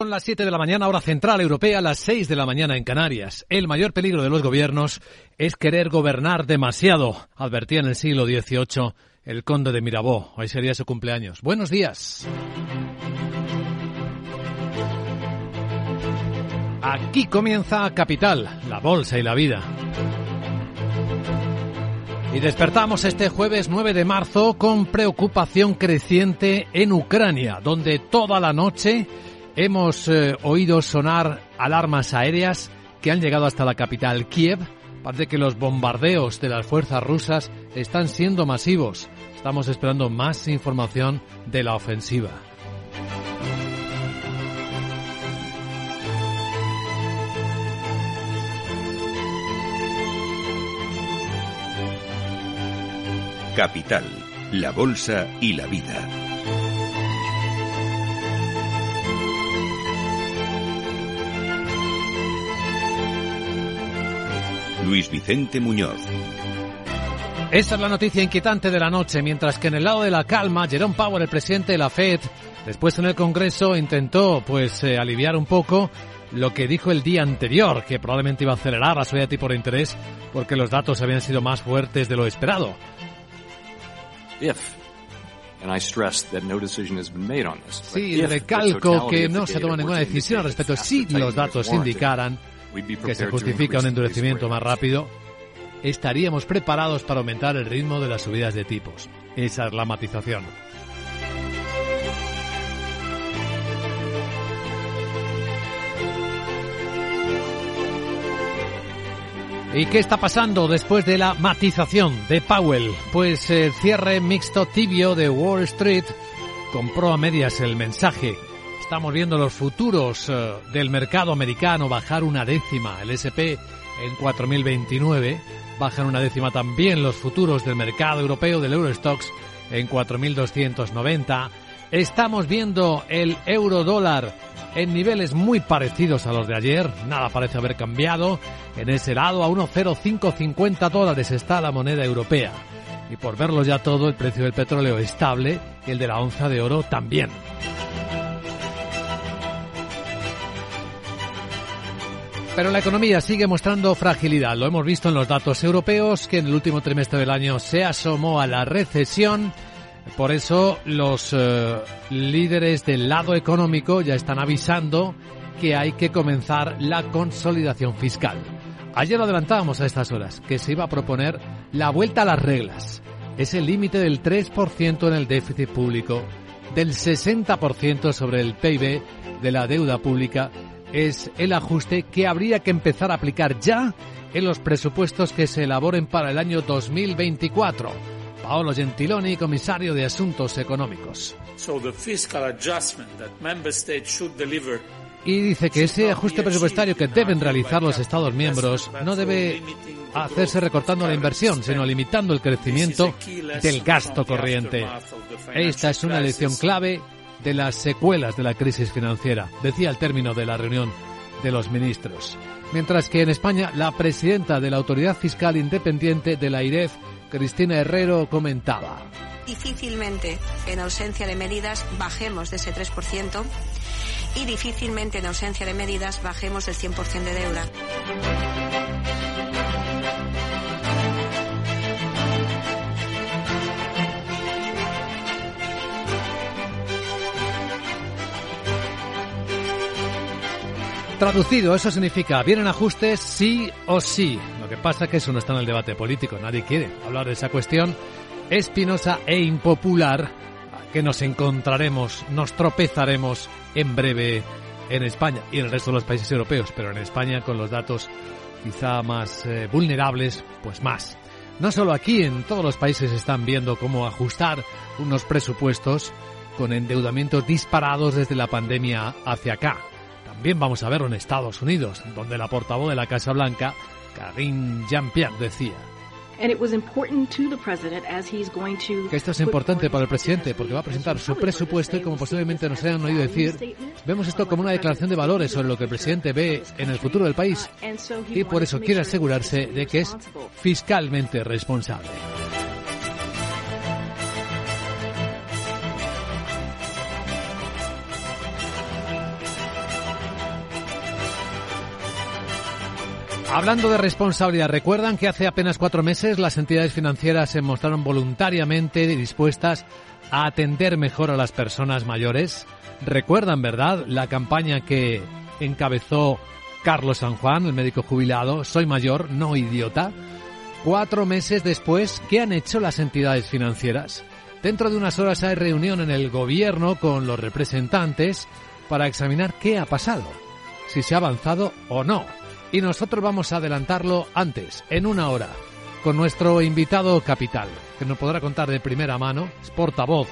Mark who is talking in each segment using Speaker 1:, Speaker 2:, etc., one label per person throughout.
Speaker 1: Son las 7 de la mañana, hora central europea, las 6 de la mañana en Canarias. El mayor peligro de los gobiernos es querer gobernar demasiado, advertía en el siglo XVIII el conde de Mirabeau. Hoy sería su cumpleaños. Buenos días. Aquí comienza Capital, la bolsa y la vida. Y despertamos este jueves 9 de marzo con preocupación creciente en Ucrania, donde toda la noche Hemos eh, oído sonar alarmas aéreas que han llegado hasta la capital Kiev. Parece que los bombardeos de las fuerzas rusas están siendo masivos. Estamos esperando más información de la ofensiva.
Speaker 2: Capital, la Bolsa y la Vida. Luis Vicente Muñoz.
Speaker 1: Esa es la noticia inquietante de la noche, mientras que en el lado de la calma, Jerome Powell, el presidente de la Fed, después en el Congreso intentó pues eh, aliviar un poco lo que dijo el día anterior, que probablemente iba a acelerar la subida de tipo de interés porque los datos habían sido más fuertes de lo esperado. Sí, recalco que no se toma ninguna decisión al respecto. Si los datos indicaran que se justifica un endurecimiento más rápido, estaríamos preparados para aumentar el ritmo de las subidas de tipos. Esa es la matización. ¿Y qué está pasando después de la matización de Powell? Pues el cierre mixto tibio de Wall Street compró a medias el mensaje Estamos viendo los futuros eh, del mercado americano bajar una décima, el SP en 4029, bajan una décima también los futuros del mercado europeo del Eurostox en 4290. Estamos viendo el euro dólar en niveles muy parecidos a los de ayer, nada parece haber cambiado. En ese lado a 1,0550 dólares está la moneda europea. Y por verlo ya todo, el precio del petróleo estable, el de la onza de oro también. Pero la economía sigue mostrando fragilidad. Lo hemos visto en los datos europeos, que en el último trimestre del año se asomó a la recesión. Por eso los eh, líderes del lado económico ya están avisando que hay que comenzar la consolidación fiscal. Ayer lo adelantábamos a estas horas, que se iba a proponer la vuelta a las reglas. Ese límite del 3% en el déficit público, del 60% sobre el PIB de la deuda pública es el ajuste que habría que empezar a aplicar ya en los presupuestos que se elaboren para el año 2024. Paolo Gentiloni, comisario de Asuntos Económicos. Y dice que ese ajuste presupuestario que deben realizar los Estados miembros no debe hacerse recortando la inversión, sino limitando el crecimiento del gasto corriente. Esta es una lección clave de las secuelas de la crisis financiera, decía al término de la reunión de los ministros. Mientras que en España, la presidenta de la Autoridad Fiscal Independiente de la IREF, Cristina Herrero, comentaba.
Speaker 3: Difícilmente, en ausencia de medidas, bajemos de ese 3% y difícilmente, en ausencia de medidas, bajemos del 100% de deuda.
Speaker 1: Traducido, eso significa, ¿vienen ajustes sí o sí? Lo que pasa es que eso no está en el debate político, nadie quiere hablar de esa cuestión espinosa e impopular que nos encontraremos, nos tropezaremos en breve en España y en el resto de los países europeos, pero en España con los datos quizá más eh, vulnerables, pues más. No solo aquí, en todos los países están viendo cómo ajustar unos presupuestos con endeudamientos disparados desde la pandemia hacia acá. También vamos a verlo en Estados Unidos, donde la portavoz de la Casa Blanca, Karine Jean-Pierre, decía que esto es importante para el presidente porque va a presentar su presupuesto y como posiblemente nos hayan oído decir, vemos esto como una declaración de valores sobre lo que el presidente ve en el futuro del país y por eso quiere asegurarse de que es fiscalmente responsable. Hablando de responsabilidad, ¿recuerdan que hace apenas cuatro meses las entidades financieras se mostraron voluntariamente dispuestas a atender mejor a las personas mayores? ¿Recuerdan, verdad, la campaña que encabezó Carlos San Juan, el médico jubilado? Soy mayor, no idiota. Cuatro meses después, ¿qué han hecho las entidades financieras? Dentro de unas horas hay reunión en el gobierno con los representantes para examinar qué ha pasado, si se ha avanzado o no. Y nosotros vamos a adelantarlo antes, en una hora, con nuestro invitado capital, que nos podrá contar de primera mano, es portavoz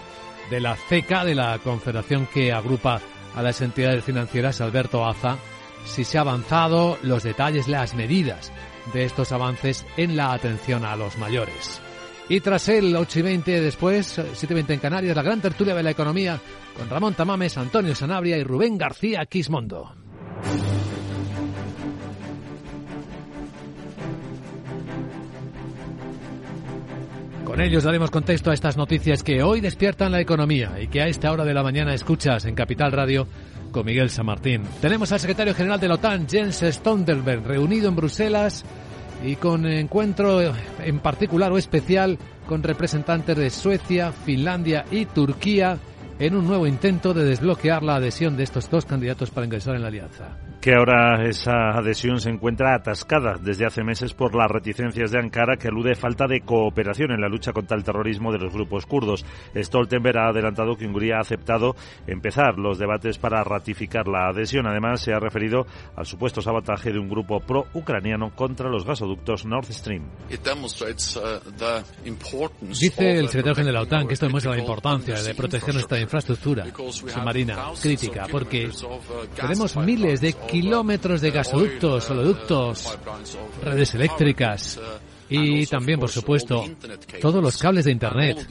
Speaker 1: de la CECA, de la confederación que agrupa a las entidades financieras, Alberto Aza, si se ha avanzado, los detalles, las medidas de estos avances en la atención a los mayores. Y tras el 8 y 20 después, 7 y 20 en Canarias, la gran tertulia de la economía con Ramón Tamames, Antonio Sanabria y Rubén García Quismondo. Con ellos daremos contexto a estas noticias que hoy despiertan la economía y que a esta hora de la mañana escuchas en Capital Radio con Miguel San Martín. Tenemos al secretario general de la OTAN, Jens Stoltenberg, reunido en Bruselas y con encuentro en particular o especial con representantes de Suecia, Finlandia y Turquía en un nuevo intento de desbloquear la adhesión de estos dos candidatos para ingresar en la alianza
Speaker 4: que ahora esa adhesión se encuentra atascada desde hace meses por las reticencias de Ankara que alude falta de cooperación en la lucha contra el terrorismo de los grupos kurdos. Stoltenberg ha adelantado que Hungría ha aceptado empezar los debates para ratificar la adhesión. Además, se ha referido al supuesto sabotaje de un grupo pro-ucraniano contra los gasoductos Nord Stream.
Speaker 1: Dice el secretario general de la OTAN que esto demuestra la importancia de proteger nuestra infraestructura submarina crítica, porque tenemos miles de kilómetros de gasoductos, oleoductos, redes eléctricas, y también, por supuesto, todos los cables de Internet.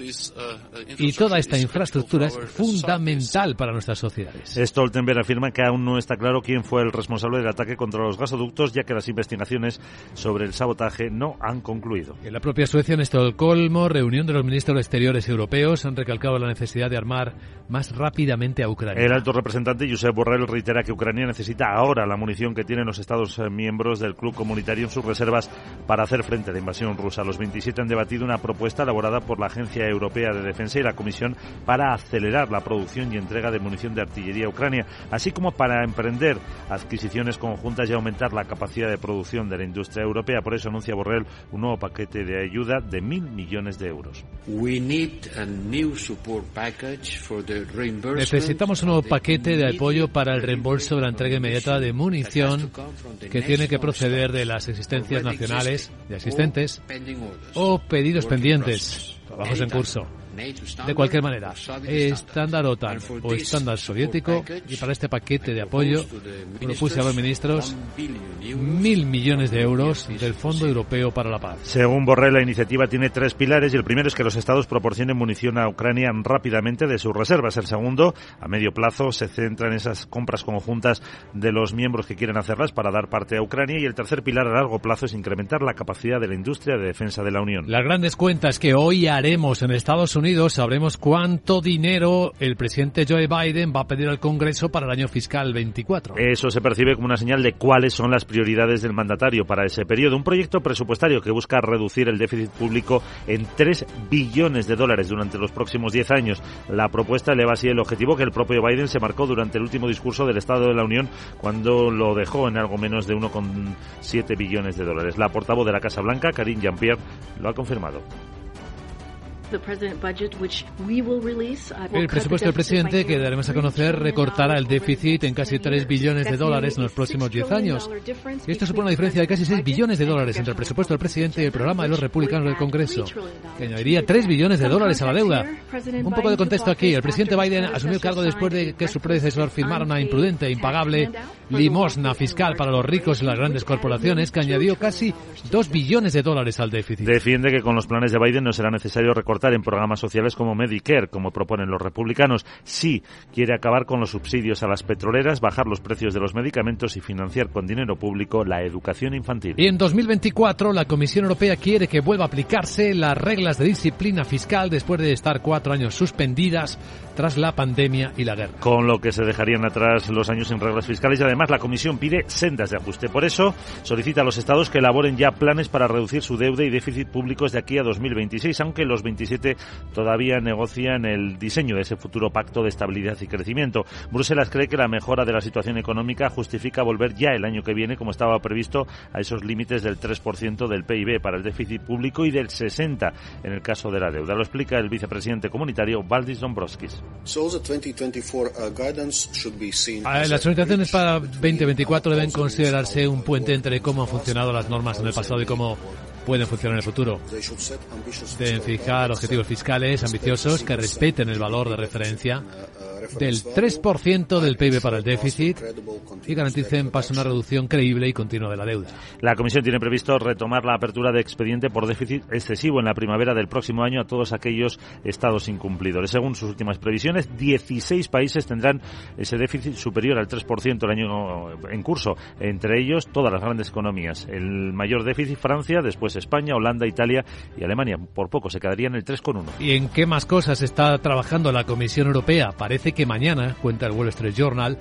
Speaker 1: Y toda esta infraestructura es fundamental para nuestras sociedades.
Speaker 4: Stoltenberg afirma que aún no está claro quién fue el responsable del ataque contra los gasoductos, ya que las investigaciones sobre el sabotaje no han concluido.
Speaker 1: En la propia Suecia, en Estocolmo, reunión de los ministros exteriores europeos, han recalcado la necesidad de armar más rápidamente a Ucrania.
Speaker 4: El alto representante Josep Borrell reitera que Ucrania necesita ahora la munición que tienen los Estados miembros del club comunitario en sus reservas para hacer frente a la invasión rusa. Los 27 han debatido una propuesta elaborada por la Agencia Europea de Defensa y la Comisión para acelerar la producción y entrega de munición de artillería a Ucrania, así como para emprender adquisiciones conjuntas y aumentar la capacidad de producción de la industria europea. Por eso anuncia Borrell un nuevo paquete de ayuda de mil millones de euros.
Speaker 1: Necesitamos un nuevo paquete de apoyo para el reembolso de la entrega inmediata de munición que tiene que proceder de las existencias nacionales de o pedidos pendientes, trabajos en curso. De cualquier manera, estándar OTAN o estándar soviético y para este paquete de apoyo propuse a los ministros mil millones de euros del Fondo Europeo para la Paz.
Speaker 4: Según Borrell, la iniciativa tiene tres pilares y el primero es que los estados proporcionen munición a Ucrania rápidamente de sus reservas. El segundo, a medio plazo, se centra en esas compras conjuntas de los miembros que quieren hacerlas para dar parte a Ucrania y el tercer pilar a largo plazo es incrementar la capacidad de la industria de defensa de la Unión.
Speaker 1: Las grandes cuentas que hoy haremos en Estados Unidos sabremos cuánto dinero el presidente Joe Biden va a pedir al Congreso para el año fiscal 24.
Speaker 4: Eso se percibe como una señal de cuáles son las prioridades del mandatario para ese periodo. Un proyecto presupuestario que busca reducir el déficit público en 3 billones de dólares durante los próximos 10 años. La propuesta eleva así el objetivo que el propio Biden se marcó durante el último discurso del Estado de la Unión cuando lo dejó en algo menos de 1,7 billones de dólares. La portavoz de la Casa Blanca, Karine Jean-Pierre, lo ha confirmado.
Speaker 1: El presupuesto del presidente que daremos a conocer recortará el déficit en casi 3 billones de dólares en los próximos 10 años. Y esto supone una diferencia de casi 6 billones de dólares entre el presupuesto del presidente y el programa de los republicanos del Congreso, que añadiría 3 billones de dólares a la deuda. Un poco de contexto aquí. El presidente Biden asumió el cargo después de que su predecesor firmara una imprudente e impagable limosna fiscal para los ricos y las grandes corporaciones que añadió casi 2 billones de dólares al déficit.
Speaker 4: Defiende que con los planes de Biden no será necesario recortar en programas sociales como Medicare, como proponen los republicanos. Sí quiere acabar con los subsidios a las petroleras, bajar los precios de los medicamentos y financiar con dinero público la educación infantil.
Speaker 1: Y en 2024 la Comisión Europea quiere que vuelva a aplicarse las reglas de disciplina fiscal después de estar cuatro años suspendidas tras la pandemia y la guerra.
Speaker 4: Con lo que se dejarían atrás los años sin reglas fiscales y además Además, la Comisión pide sendas de ajuste. Por eso, solicita a los Estados que elaboren ya planes para reducir su deuda y déficit públicos de aquí a 2026, aunque los 27 todavía negocian el diseño de ese futuro pacto de estabilidad y crecimiento. Bruselas cree que la mejora de la situación económica justifica volver ya el año que viene, como estaba previsto, a esos límites del 3% del PIB para el déficit público y del 60% en el caso de la deuda. Lo explica el vicepresidente comunitario Valdis Dombrovskis.
Speaker 1: Ah, las orientaciones para 2024 deben considerarse un puente entre cómo han funcionado las normas en el pasado y cómo pueden funcionar en el futuro. Deben fijar objetivos fiscales ambiciosos que respeten el valor de referencia del 3% del PIB para el déficit y garanticen paso una reducción creíble y continua de la deuda.
Speaker 4: La Comisión tiene previsto retomar la apertura de expediente por déficit excesivo en la primavera del próximo año a todos aquellos estados incumplidores. Según sus últimas previsiones, 16 países tendrán ese déficit superior al 3% el año en curso, entre ellos todas las grandes economías. El mayor déficit Francia, después España, Holanda, Italia y Alemania. Por poco se quedarían el 3,1.
Speaker 1: ¿Y en qué más cosas está trabajando la Comisión Europea? Parece que mañana, cuenta el Wall Street Journal,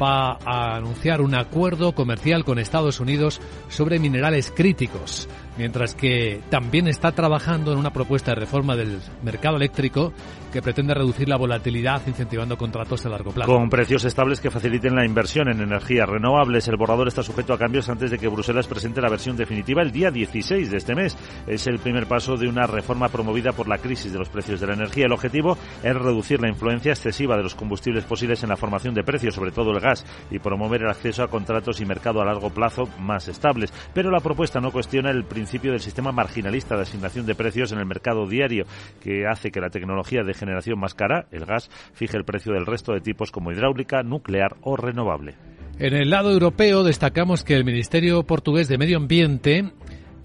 Speaker 1: va a anunciar un acuerdo comercial con Estados Unidos sobre minerales críticos mientras que también está trabajando en una propuesta de reforma del mercado eléctrico que pretende reducir la volatilidad incentivando contratos a largo plazo.
Speaker 4: Con precios estables que faciliten la inversión en energías renovables, el borrador está sujeto a cambios antes de que Bruselas presente la versión definitiva el día 16 de este mes. Es el primer paso de una reforma promovida por la crisis de los precios de la energía. El objetivo es reducir la influencia excesiva de los combustibles fósiles en la formación de precios, sobre todo el gas, y promover el acceso a contratos y mercado a largo plazo más estables. Pero la propuesta no cuestiona el principio del sistema marginalista de asignación de precios en el mercado diario, que hace que la tecnología de generación más cara, el gas, fije el precio del resto de tipos como hidráulica, nuclear o renovable.
Speaker 1: En el lado europeo destacamos que el Ministerio Portugués de Medio Ambiente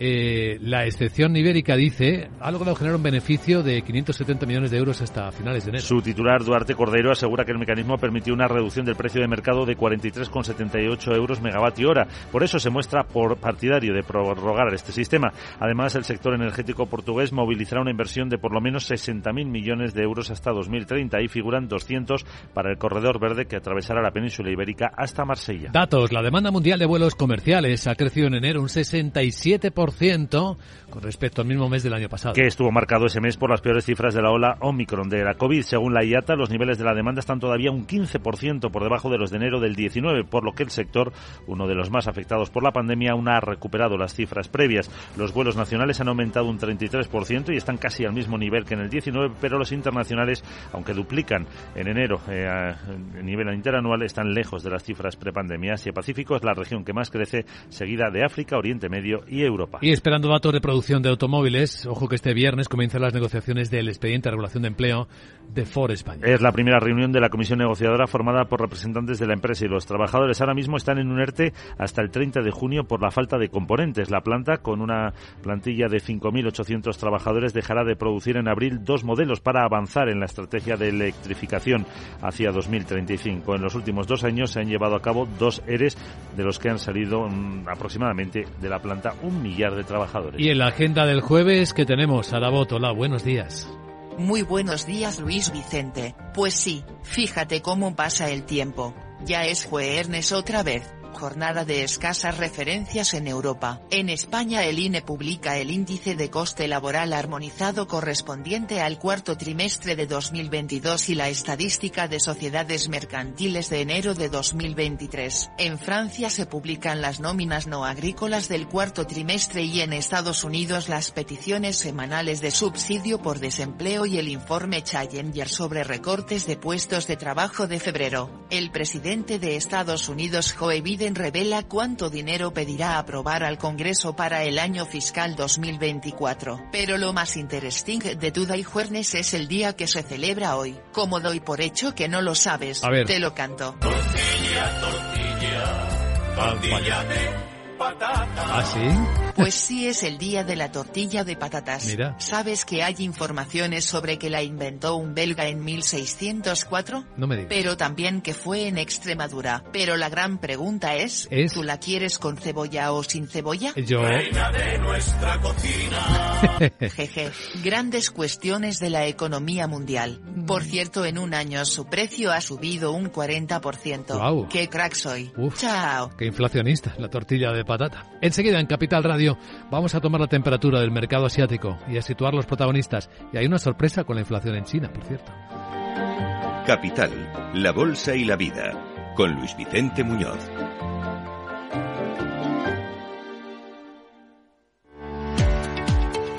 Speaker 1: eh, la excepción ibérica dice ha logrado generar un beneficio de 570 millones de euros hasta finales de enero.
Speaker 4: Su titular, Duarte Cordero, asegura que el mecanismo permitió una reducción del precio de mercado de 43,78 euros megavatio hora. Por eso se muestra por partidario de prorrogar este sistema. Además, el sector energético portugués movilizará una inversión de por lo menos 60.000 millones de euros hasta 2030. Ahí figuran 200 para el corredor verde que atravesará la península ibérica hasta Marsella.
Speaker 1: Datos. La demanda mundial de vuelos comerciales ha crecido en enero un 67% con respecto al mismo mes del año pasado.
Speaker 4: Que estuvo marcado ese mes por las peores cifras de la ola Omicron de la COVID. Según la IATA, los niveles de la demanda están todavía un 15% por debajo de los de enero del 19, por lo que el sector, uno de los más afectados por la pandemia, aún ha recuperado las cifras previas. Los vuelos nacionales han aumentado un 33% y están casi al mismo nivel que en el 19, pero los internacionales, aunque duplican en enero eh, a nivel interanual, están lejos de las cifras prepandemia. Asia Pacífico es la región que más crece, seguida de África, Oriente Medio y Europa.
Speaker 1: Y esperando datos de producción de automóviles, ojo que este viernes comienzan las negociaciones del expediente de regulación de empleo de Ford España.
Speaker 4: Es la primera reunión de la comisión negociadora formada por representantes de la empresa y los trabajadores. Ahora mismo están en un ERTE hasta el 30 de junio por la falta de componentes. La planta, con una plantilla de 5.800 trabajadores, dejará de producir en abril dos modelos para avanzar en la estrategia de electrificación hacia 2035. En los últimos dos años se han llevado a cabo dos ERES, de los que han salido mm, aproximadamente de la planta un millar de trabajadores.
Speaker 1: Y en la agenda del jueves que tenemos, Arabot, hola, buenos días.
Speaker 5: Muy buenos días Luis Vicente, pues sí, fíjate cómo pasa el tiempo, ya es jueves otra vez jornada de escasas referencias en Europa. En España el INE publica el índice de coste laboral armonizado correspondiente al cuarto trimestre de 2022 y la estadística de sociedades mercantiles de enero de 2023. En Francia se publican las nóminas no agrícolas del cuarto trimestre y en Estados Unidos las peticiones semanales de subsidio por desempleo y el informe Challenger sobre recortes de puestos de trabajo de febrero. El presidente de Estados Unidos Joe Biden revela cuánto dinero pedirá aprobar al Congreso para el año fiscal 2024. Pero lo más interesante de Today Juernes es el día que se celebra hoy. Como doy por hecho que no lo sabes, te lo canto.
Speaker 1: Tortilla, tortilla, tortilla de patata. ¿Ah, sí?
Speaker 5: Pues sí es el día de la tortilla de patatas.
Speaker 1: Mira.
Speaker 5: ¿Sabes que hay informaciones sobre que la inventó un belga en 1604?
Speaker 1: No me digas.
Speaker 5: Pero también que fue en Extremadura. Pero la gran pregunta es,
Speaker 1: ¿Es?
Speaker 5: ¿tú la quieres con cebolla o sin cebolla?
Speaker 1: Yo.
Speaker 5: Jeje, grandes cuestiones de la economía mundial. Por cierto, en un año su precio ha subido un 40%.
Speaker 1: Guau.
Speaker 5: ¡Qué crack soy!
Speaker 1: Uf.
Speaker 5: Chao.
Speaker 1: Qué inflacionista, la tortilla de Enseguida en Capital Radio vamos a tomar la temperatura del mercado asiático y a situar los protagonistas. Y hay una sorpresa con la inflación en China, por cierto.
Speaker 2: Capital, la Bolsa y la Vida, con Luis Vicente Muñoz.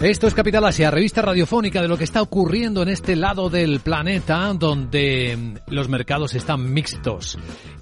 Speaker 1: Esto es Capital Asia, revista radiofónica de lo que está ocurriendo en este lado del planeta, donde mm, los mercados están mixtos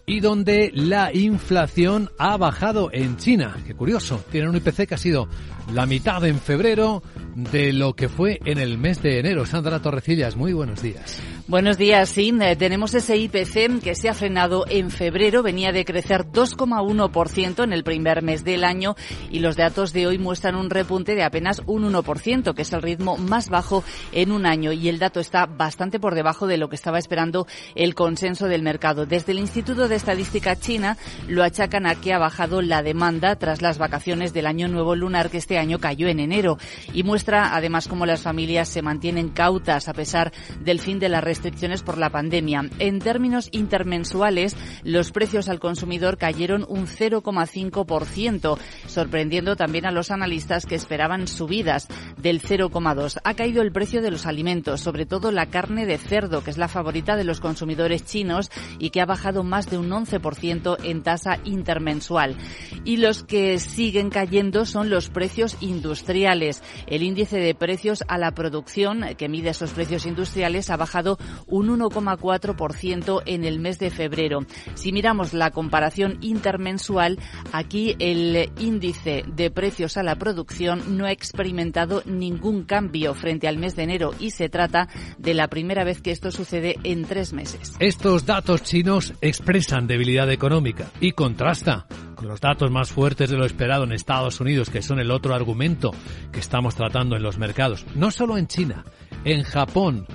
Speaker 1: y donde la inflación ha bajado en China. Qué curioso, tienen un IPC que ha sido la mitad en febrero de lo que fue en el mes de enero. Sandra Torrecillas, muy buenos días.
Speaker 6: Buenos días, sí. eh, Tenemos ese IPC que se ha frenado en febrero, venía de crecer 2,1% en el primer mes del año y los datos de hoy muestran un repunte de apenas un 1%, que es el ritmo más bajo en un año y el dato está bastante por debajo de lo que estaba esperando el consenso del mercado. Desde el Instituto de Estadística China lo achacan a que ha bajado la demanda tras las vacaciones del año nuevo lunar que este año cayó en enero y muestra además cómo las familias se mantienen cautas a pesar del fin de las restricciones por la pandemia. En términos intermensuales, los precios al consumidor cayeron un 0,5%, sorprendiendo también a los analistas que esperaban subidas del 0,2. Ha caído el precio de los alimentos, sobre todo la carne de cerdo, que es la favorita de los consumidores chinos y que ha bajado más de un 11% en tasa intermensual. Y los que siguen cayendo son los precios industriales. El índice de precios a la producción, que mide esos precios industriales, ha bajado un 1,4% en el mes de febrero. Si miramos la comparación intermensual, aquí el índice de precios a la producción no ha experimentado ningún cambio frente al mes de enero y se trata de la primera vez que esto sucede en tres meses.
Speaker 1: Estos datos chinos expresan debilidad económica y contrasta con los datos más fuertes de lo esperado en Estados Unidos, que son el otro argumento que estamos tratando en los mercados. No solo en China, en Japón,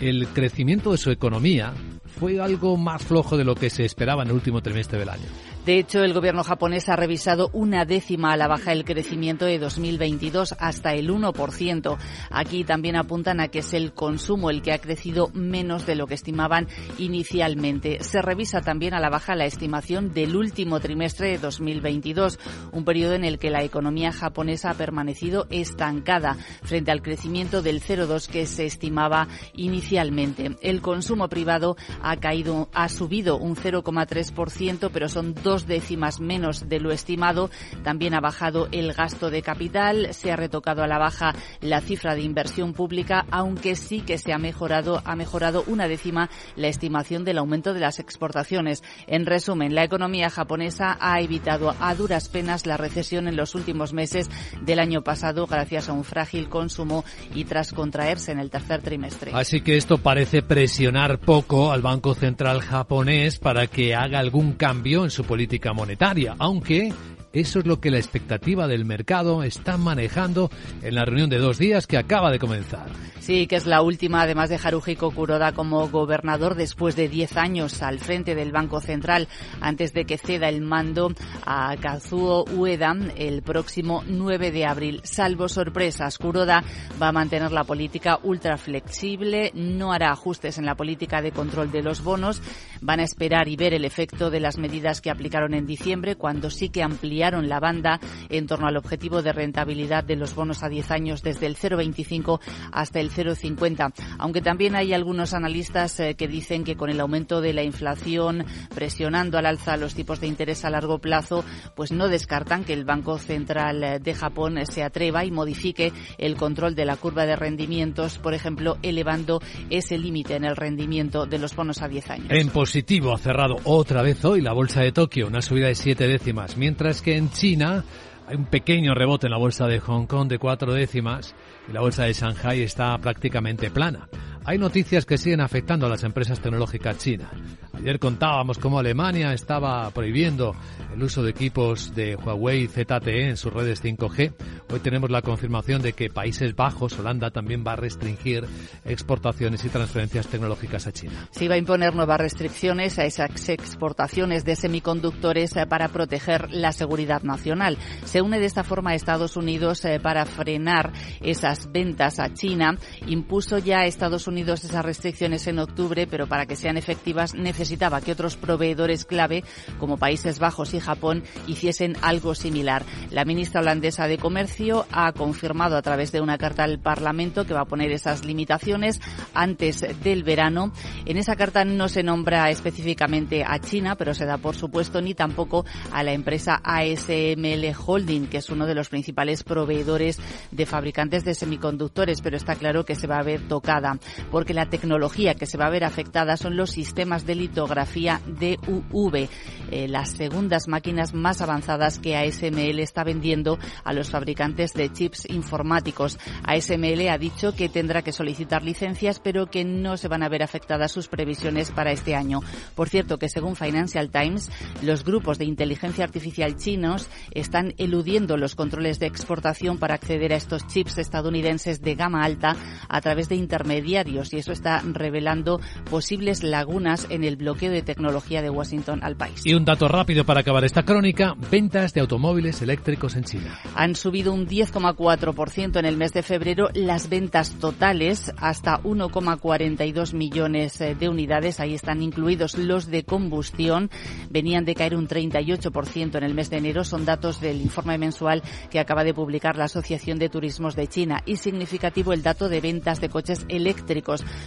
Speaker 1: el crecimiento de su economía fue algo más flojo de lo que se esperaba en el último trimestre del año.
Speaker 6: De hecho, el gobierno japonés ha revisado una décima a la baja el crecimiento de 2022 hasta el 1%. Aquí también apuntan a que es el consumo el que ha crecido menos de lo que estimaban inicialmente. Se revisa también a la baja la estimación del último trimestre de 2022, un periodo en el que la economía japonesa ha permanecido estancada frente al crecimiento del 0,2 que se estimaba inicialmente. El consumo privado ha caído, ha subido un 0,3%, pero son dos décimas menos de lo estimado. También ha bajado el gasto de capital, se ha retocado a la baja la cifra de inversión pública, aunque sí que se ha mejorado, ha mejorado una décima la estimación del aumento de las exportaciones. En resumen, la economía japonesa ha evitado a duras penas la recesión en los últimos meses del año pasado gracias a un frágil consumo y tras contraerse en el tercer trimestre.
Speaker 1: Así que esto parece presionar poco al Banco Central japonés para que haga algún cambio en su política monetaria, aunque Eso es lo que la expectativa del mercado está manejando en la reunión de dos días que acaba de comenzar.
Speaker 6: Sí, que es la última, además de Haruhiko Kuroda como gobernador después de 10 años al frente del Banco Central, antes de que ceda el mando a Kazuo Ueda el próximo 9 de abril. Salvo sorpresas, Kuroda va a mantener la política ultra flexible, no hará ajustes en la política de control de los bonos, van a esperar y ver el efecto de las medidas que aplicaron en diciembre, cuando sí que ampliaron la banda en torno al objetivo de rentabilidad de los bonos a 10 años desde el 0,25 hasta el 0,50. Aunque también hay algunos analistas eh, que dicen que con el aumento de la inflación presionando al alza los tipos de interés a largo plazo, pues no descartan que el Banco Central eh, de Japón se atreva y modifique el control de la curva de rendimientos, por ejemplo, elevando ese límite en el rendimiento de los bonos a 10 años.
Speaker 1: En positivo ha cerrado otra vez hoy la bolsa de Tokio, una subida de siete décimas, mientras que en China hay un pequeño rebote en la bolsa de Hong Kong de cuatro décimas y la bolsa de Shanghai está prácticamente plana. Hay noticias que siguen afectando a las empresas tecnológicas chinas. Ayer contábamos cómo Alemania estaba prohibiendo el uso de equipos de Huawei ZTE en sus redes 5G. Hoy tenemos la confirmación de que Países Bajos, Holanda, también va a restringir exportaciones y transferencias tecnológicas a China.
Speaker 6: Sí, va a imponer nuevas restricciones a esas exportaciones de semiconductores eh, para proteger la seguridad nacional. Se une de esta forma a Estados Unidos eh, para frenar esas ventas a China. Impuso ya Estados Unidos esas restricciones en octubre, pero para que sean efectivas necesitaba que otros proveedores clave, como Países Bajos y Japón, hiciesen algo similar. La ministra holandesa de Comercio ha confirmado a través de una carta al Parlamento que va a poner esas limitaciones antes del verano. En esa carta no se nombra específicamente a China, pero se da por supuesto ni tampoco a la empresa ASML Holding, que es uno de los principales proveedores de fabricantes de semiconductores, pero está claro que se va a ver tocada, porque la tecnología que se va a ver afectada son los sistemas de litografía DUV, eh, las segundas máquinas más avanzadas que ASML está vendiendo a los fabricantes de chips informáticos. ASML ha dicho que tendrá que solicitar licencias, pero que no se van a ver afectadas sus previsiones para este año. Por cierto, que según Financial Times, los grupos de inteligencia artificial chinos están eludiendo los controles de exportación para acceder a estos chips estadounidenses de gama alta a través de intermediarios y eso está revelando posibles lagunas en el bloqueo de tecnología de Washington al país.
Speaker 1: Y un dato rápido para acabar esta crónica, ventas de automóviles eléctricos en China.
Speaker 6: Han subido un 10,4% en el mes de febrero las ventas totales hasta 1,42 millones eh, de unidades. Ahí están incluidos los de combustión. Venían de caer un 38% en el mes de enero. Son datos del informe mensual que acaba de publicar la Asociación de Turismos de China. Y significativo el dato de ventas de coches eléctricos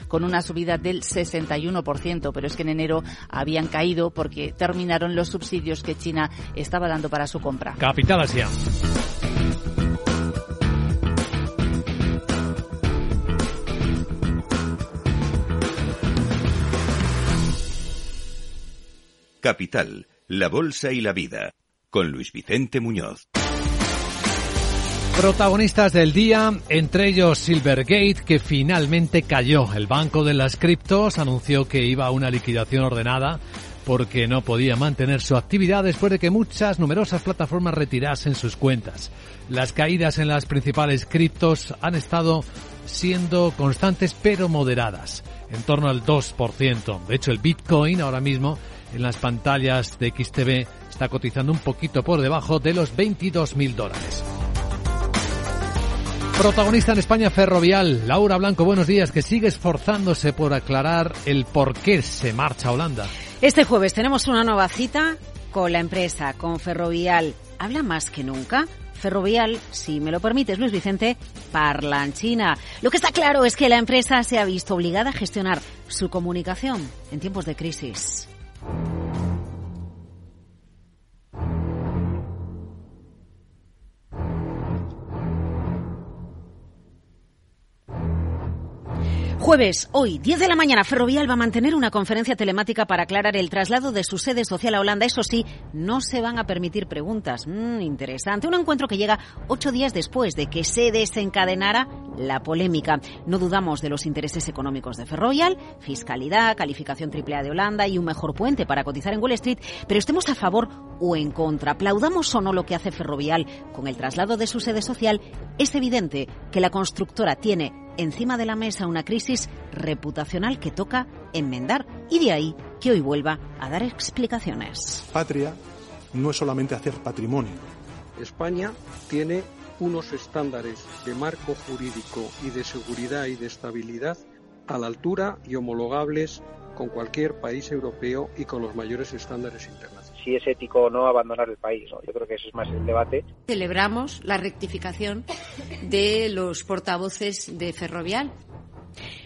Speaker 6: con una subida del 61%. Pero es que en enero habían caído porque terminaron los subsidios que China estaba dando para su compra.
Speaker 1: Capital Asia.
Speaker 2: Capital, la Bolsa y la Vida, con Luis Vicente Muñoz.
Speaker 1: Protagonistas del día, entre ellos Silvergate, que finalmente cayó. El banco de las criptos anunció que iba a una liquidación ordenada porque no podía mantener su actividad después de que muchas numerosas plataformas retirasen sus cuentas. Las caídas en las principales criptos han estado siendo constantes pero moderadas, en torno al 2%. De hecho, el Bitcoin ahora mismo en las pantallas de XTV está cotizando un poquito por debajo de los 22.000 dólares. Protagonista en España Ferrovial, Laura Blanco, buenos días, que sigue esforzándose por aclarar el por qué se marcha a Holanda.
Speaker 7: Este jueves tenemos una nueva cita con la empresa, con Ferrovial. Habla más que nunca. Ferrovial, si me lo permites, Luis Vicente, parla en China. Lo que está claro es que la empresa se ha visto obligada a gestionar su comunicación en tiempos de crisis. Jueves, hoy, 10 de la mañana, Ferrovial va a mantener una conferencia telemática para aclarar el traslado de su sede social a Holanda. Eso sí, no se van a permitir preguntas. Mm, interesante. Un encuentro que llega ocho días después de que se desencadenara la polémica. No dudamos de los intereses económicos de Ferrovial, fiscalidad, calificación AAA de Holanda y un mejor puente para cotizar en Wall Street, pero estemos a favor o en contra. Aplaudamos o no lo que hace Ferrovial con el traslado de su sede social, es evidente que la constructora tiene encima de la mesa una crisis reputacional que toca enmendar y de ahí que hoy vuelva a dar explicaciones.
Speaker 8: Patria no es solamente hacer patrimonio.
Speaker 9: España tiene unos estándares de marco jurídico y de seguridad y de estabilidad a la altura y homologables con cualquier país europeo y con los mayores estándares internacionales
Speaker 10: si es ético o no abandonar el país. Yo creo que eso es más el debate.
Speaker 11: Celebramos la rectificación de los portavoces de Ferrovial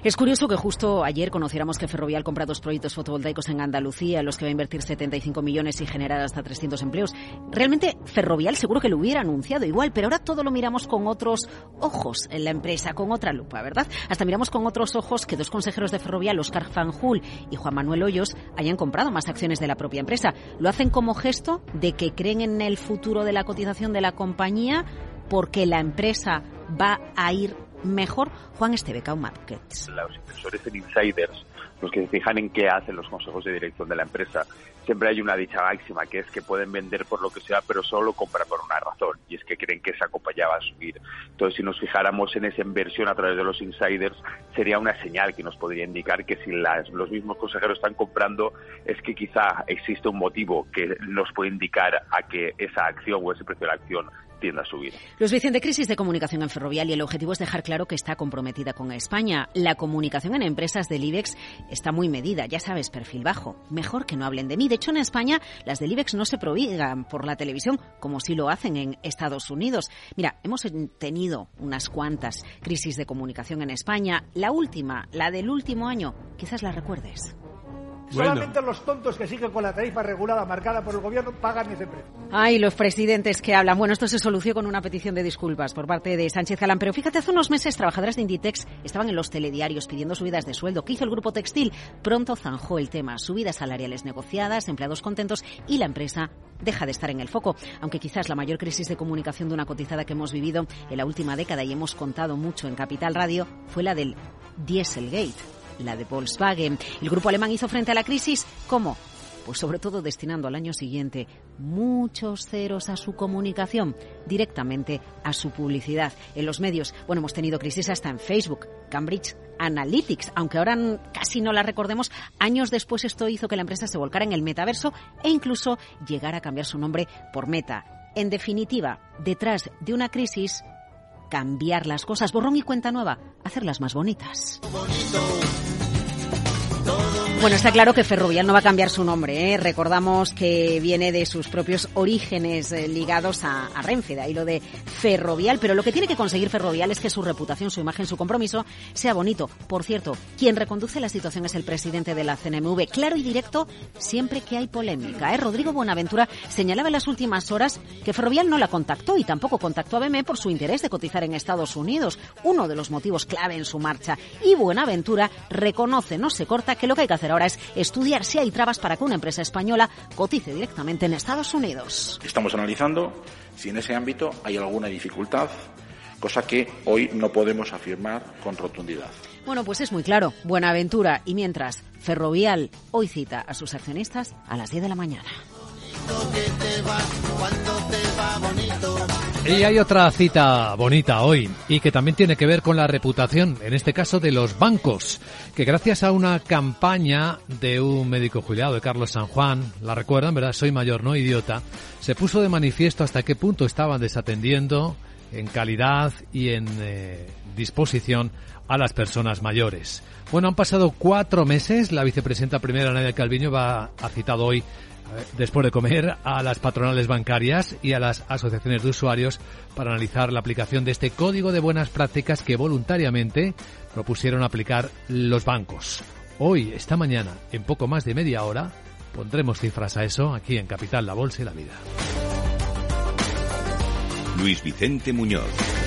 Speaker 7: es curioso que justo ayer conociéramos que Ferrovial compra dos proyectos fotovoltaicos en Andalucía, en los que va a invertir 75 millones y generar hasta 300 empleos. Realmente Ferrovial seguro que lo hubiera anunciado igual, pero ahora todo lo miramos con otros ojos en la empresa, con otra lupa, ¿verdad? Hasta miramos con otros ojos que dos consejeros de Ferrovial, Oscar Fanjul y Juan Manuel Hoyos, hayan comprado más acciones de la propia empresa. Lo hacen como gesto de que creen en el futuro de la cotización de la compañía porque la empresa va a ir mejor Juan Estebeca Markets.
Speaker 12: Los inversores en insiders, los que se fijan en qué hacen los consejos de dirección de la empresa, siempre hay una dicha máxima que es que pueden vender por lo que sea, pero solo compran por una razón, y es que creen que esa compañía va a subir. Entonces, si nos fijáramos en esa inversión a través de los insiders, sería una señal que nos podría indicar que si las, los mismos consejeros están comprando, es que quizá existe un motivo que nos puede indicar a que esa acción o ese precio de la acción tienda a subir.
Speaker 7: Los de crisis de comunicación en Ferrovial y el objetivo es dejar claro que está comprometida con España. La comunicación en empresas del IBEX está muy medida, ya sabes, perfil bajo. Mejor que no hablen de mí. De hecho, en España las del IBEX no se prohíban por la televisión como sí lo hacen en Estados Unidos. Mira, hemos tenido unas cuantas crisis de comunicación en España. La última, la del último año, quizás la recuerdes.
Speaker 13: Solamente los tontos que siguen con la tarifa regulada marcada por el gobierno pagan ese precio.
Speaker 7: Ay, los presidentes que hablan. Bueno, esto se solucionó con una petición de disculpas por parte de Sánchez Galán. Pero fíjate, hace unos meses trabajadoras de Inditex estaban en los telediarios pidiendo subidas de sueldo. ¿Qué hizo el grupo textil? Pronto zanjó el tema. Subidas salariales negociadas, empleados contentos y la empresa deja de estar en el foco. Aunque quizás la mayor crisis de comunicación de una cotizada que hemos vivido en la última década y hemos contado mucho en Capital Radio fue la del Dieselgate la de Volkswagen. El grupo alemán hizo frente a la crisis, ¿cómo? Pues sobre todo destinando al año siguiente muchos ceros a su comunicación, directamente a su publicidad en los medios. Bueno, hemos tenido crisis hasta en Facebook, Cambridge Analytics, aunque ahora casi no la recordemos, años después esto hizo que la empresa se volcara en el metaverso e incluso llegara a cambiar su nombre por Meta. En definitiva, detrás de una crisis cambiar las cosas, borrón y cuenta nueva, hacerlas más bonitas. Bueno, está claro que Ferrovial no va a cambiar su nombre. ¿eh? Recordamos que viene de sus propios orígenes eh, ligados a, a, Renfe, de ahí lo de Ferrovial. Pero lo que tiene que conseguir Ferrovial es que su reputación, su imagen, su compromiso sea bonito. Por cierto, quien reconduce la situación es el presidente de la CNMV. Claro y directo siempre que hay polémica. ¿eh? Rodrigo Buenaventura señalaba en las últimas horas que Ferrovial no la contactó y tampoco contactó a BME por su interés de cotizar en Estados Unidos. Uno de los motivos clave en su marcha. Y Buenaventura reconoce, no se corta, que lo que hay que hacer ahora es estudiar si hay trabas para que una empresa española cotice directamente en Estados Unidos.
Speaker 14: Estamos analizando si en ese ámbito hay alguna dificultad, cosa que hoy no podemos afirmar con rotundidad.
Speaker 7: Bueno, pues es muy claro. Buenaventura. Y mientras, Ferrovial hoy cita a sus accionistas a las 10 de la mañana.
Speaker 1: Y hay otra cita bonita hoy y que también tiene que ver con la reputación, en este caso de los bancos, que gracias a una campaña de un médico jubilado de Carlos San Juan, la recuerdan, ¿verdad? Soy mayor, no idiota, se puso de manifiesto hasta qué punto estaban desatendiendo en calidad y en eh, disposición a las personas mayores. Bueno, han pasado cuatro meses. La vicepresidenta primera, Nadia Calviño, va, ha citado hoy después de comer a las patronales bancarias y a las asociaciones de usuarios para analizar la aplicación de este código de buenas prácticas que voluntariamente propusieron aplicar los bancos. Hoy, esta mañana, en poco más de media hora, pondremos cifras a eso aquí en Capital, la Bolsa y la Vida.
Speaker 2: Luis Vicente Muñoz.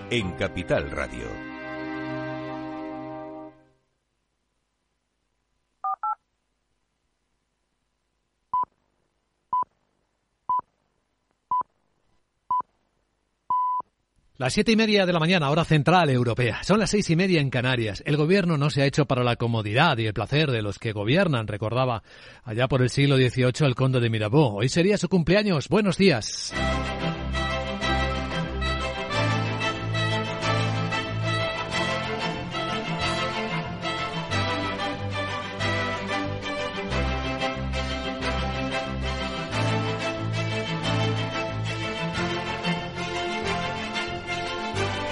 Speaker 2: en Capital Radio.
Speaker 1: Las siete y media de la mañana, hora central europea. Son las seis y media en Canarias. El gobierno no se ha hecho para la comodidad y el placer de los que gobiernan, recordaba allá por el siglo XVIII el conde de Mirabeau. Hoy sería su cumpleaños. Buenos días.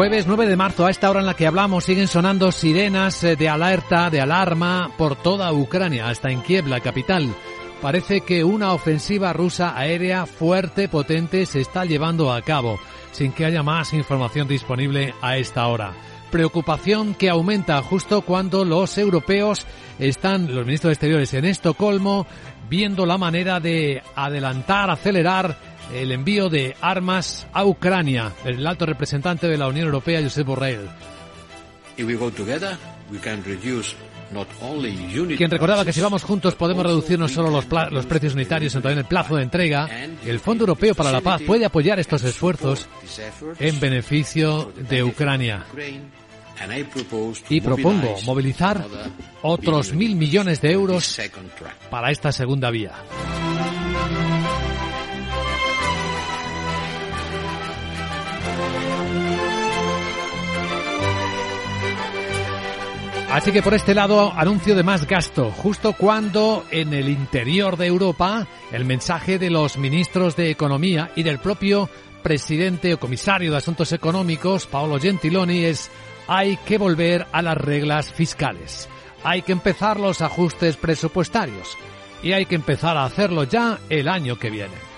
Speaker 1: Jueves 9 de marzo, a esta hora en la que hablamos, siguen sonando sirenas eh, de alerta, de alarma por toda Ucrania, hasta en Kiev, la capital. Parece que una ofensiva rusa aérea fuerte, potente, se está llevando a cabo, sin que haya más información disponible a esta hora. Preocupación que aumenta justo cuando los europeos están, los ministros de Exteriores en Estocolmo, viendo la manera de adelantar, acelerar el envío de armas a Ucrania. El alto representante de la Unión Europea, Josep Borrell. Quien recordaba que si vamos juntos podemos reducir no solo los, los, precios unitarios, sino también el plazo de entrega. El Fondo Europeo para la Paz puede apoyar estos esfuerzos en beneficio de Ucrania. Y propongo movilizar otros mil millones de euros para esta segunda vía. Así que por este lado, anuncio de más gasto, justo cuando en el interior de Europa el mensaje de los ministros de Economía y del propio presidente o comisario de Asuntos Económicos, Paolo Gentiloni, es hay que volver a las reglas fiscales. Hay que empezar los ajustes presupuestarios y hay que empezar a hacerlo ya el año que viene.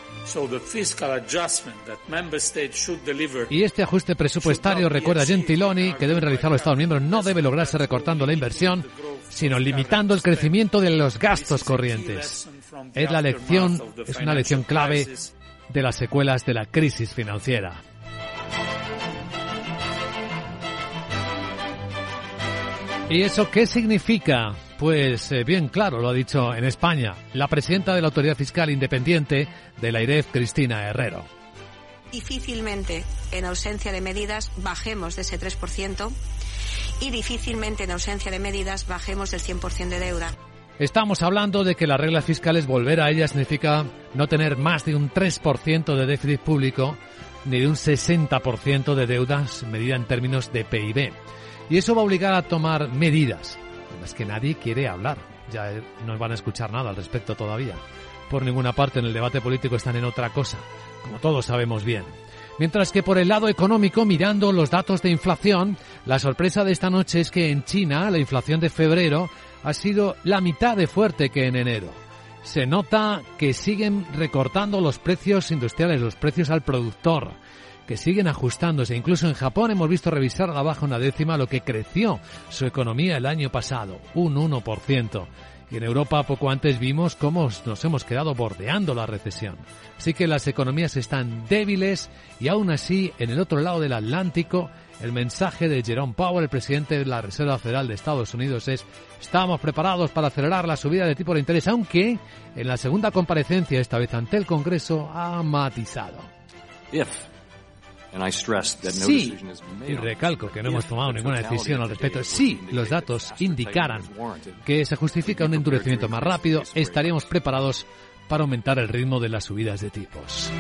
Speaker 1: Y este ajuste presupuestario, recuerda Gentiloni, que deben realizar los Estados miembros, no debe lograrse recortando la inversión, sino limitando el crecimiento de los gastos corrientes. Es la lección, es una lección clave de las secuelas de la crisis financiera. ¿Y eso qué significa? Pues eh, bien claro, lo ha dicho en España la presidenta de la Autoridad Fiscal Independiente de la IREF, Cristina Herrero.
Speaker 3: Difícilmente, en ausencia de medidas, bajemos de ese 3% y difícilmente, en ausencia de medidas, bajemos del 100% de deuda.
Speaker 1: Estamos hablando de que las reglas fiscales, volver a ellas significa no tener más de un 3% de déficit público ni de un 60% de deudas medida en términos de PIB. Y eso va a obligar a tomar medidas es que nadie quiere hablar. Ya eh, no van a escuchar nada al respecto todavía. Por ninguna parte en el debate político están en otra cosa, como todos sabemos bien. Mientras que por el lado económico, mirando los datos de inflación, la sorpresa de esta noche es que en China la inflación de febrero ha sido la mitad de fuerte que en enero. Se nota que siguen recortando los precios industriales, los precios al productor que siguen ajustándose. Incluso en Japón hemos visto revisar a la baja una décima lo que creció su economía el año pasado, un 1%. Y en Europa poco antes vimos cómo nos hemos quedado bordeando la recesión. Así que las economías están débiles y aún así, en el otro lado del Atlántico, el mensaje de Jerome Powell, el presidente de la Reserva Federal de Estados Unidos, es estamos preparados para acelerar la subida de tipo de interés, aunque en la segunda comparecencia, esta vez ante el Congreso, ha matizado. Sí, y recalco que no hemos tomado ninguna decisión al respecto. Si los datos indicaran que se justifica un endurecimiento más rápido, estaríamos preparados para aumentar el ritmo de las subidas de tipos.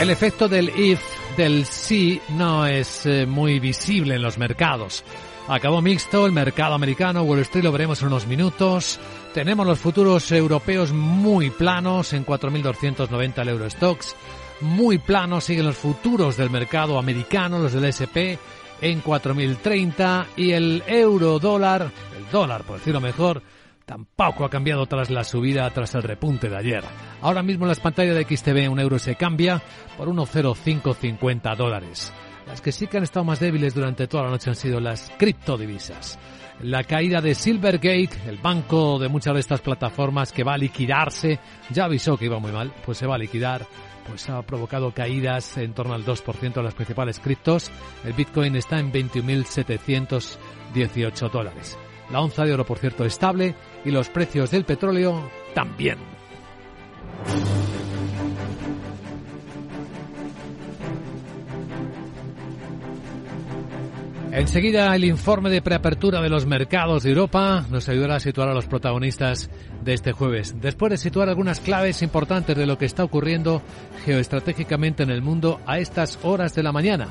Speaker 1: El efecto del if, del sí, no es eh, muy visible en los mercados. Acabó mixto el mercado americano, Wall Street lo veremos en unos minutos. Tenemos los futuros europeos muy planos en 4.290 el Eurostox. Muy planos siguen los futuros del mercado americano, los del SP, en 4.030 y el euro dólar, el dólar por decirlo mejor, tampoco ha cambiado tras la subida, tras el repunte de ayer. Ahora mismo en las pantallas de XTV un euro se cambia por 1,0550 dólares. Las que sí que han estado más débiles durante toda la noche han sido las criptodivisas. La caída de Silvergate, el banco de muchas de estas plataformas que va a liquidarse, ya avisó que iba muy mal, pues se va a liquidar, pues ha provocado caídas en torno al 2% de las principales criptos. El Bitcoin está en 21.718 dólares. La onza de oro, por cierto, estable y los precios del petróleo también. Enseguida el informe de preapertura de los mercados de Europa nos ayudará a situar a los protagonistas de este jueves. Después de situar algunas claves importantes de lo que está ocurriendo geoestratégicamente en el mundo a estas horas de la mañana.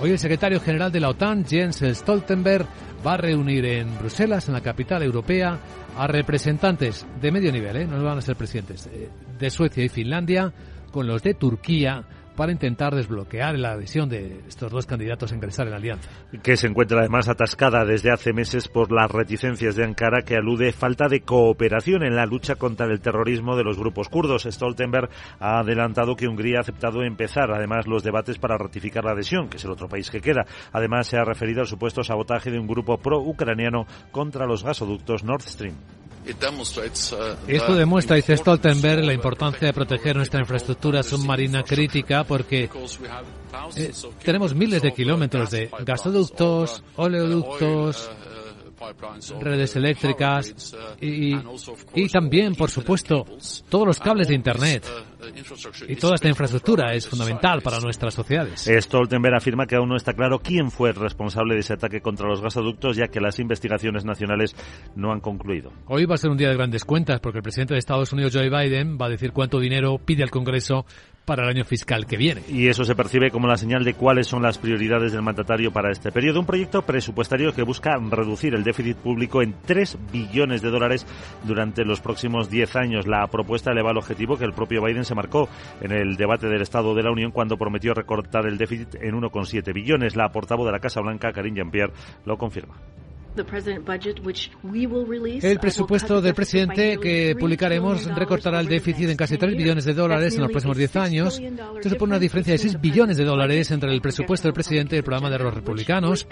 Speaker 1: Hoy el secretario general de la OTAN, Jens Stoltenberg, va a reunir en Bruselas, en la capital europea, a representantes de medio nivel, ¿eh? no van a ser presidentes, eh, de Suecia y Finlandia, con los de Turquía, para intentar desbloquear la adhesión de estos dos candidatos a ingresar en la alianza.
Speaker 4: Que se encuentra además atascada desde hace meses por las reticencias de Ankara que alude falta de cooperación en la lucha contra el terrorismo de los grupos kurdos. Stoltenberg ha adelantado que Hungría ha aceptado empezar además los debates para ratificar la adhesión, que es el otro país que queda. Además se ha referido al supuesto sabotaje de un grupo pro-ucraniano contra los gasoductos Nord Stream.
Speaker 1: Esto demuestra, dice Stoltenberg, la importancia de proteger nuestra infraestructura submarina crítica porque eh, tenemos miles de kilómetros de gasoductos, oleoductos, redes eléctricas y, y, también, por supuesto, todos los cables de Internet. Y toda esta infraestructura es fundamental para nuestras sociedades.
Speaker 4: Stoltenberg afirma que aún no está claro quién fue el responsable de ese ataque contra los gasoductos, ya que las investigaciones nacionales no han concluido.
Speaker 1: Hoy va a ser un día de grandes cuentas, porque el presidente de Estados Unidos, Joe Biden, va a decir cuánto dinero pide al Congreso para el año fiscal que viene.
Speaker 4: Y eso se percibe como la señal de cuáles son las prioridades del mandatario para este periodo. Un proyecto presupuestario que busca reducir el déficit público en 3 billones de dólares durante los próximos 10 años. La propuesta eleva el objetivo que el propio Biden se marcó en el debate del Estado de la Unión cuando prometió recortar el déficit en 1,7 billones. La portavoz de la Casa Blanca, Karine Jean-Pierre, lo confirma.
Speaker 1: El presupuesto del presidente que publicaremos recortará el déficit en casi 3 billones de dólares en los próximos 10 años. Esto supone una diferencia de 6 billones de dólares entre el presupuesto del presidente y el programa de los republicanos,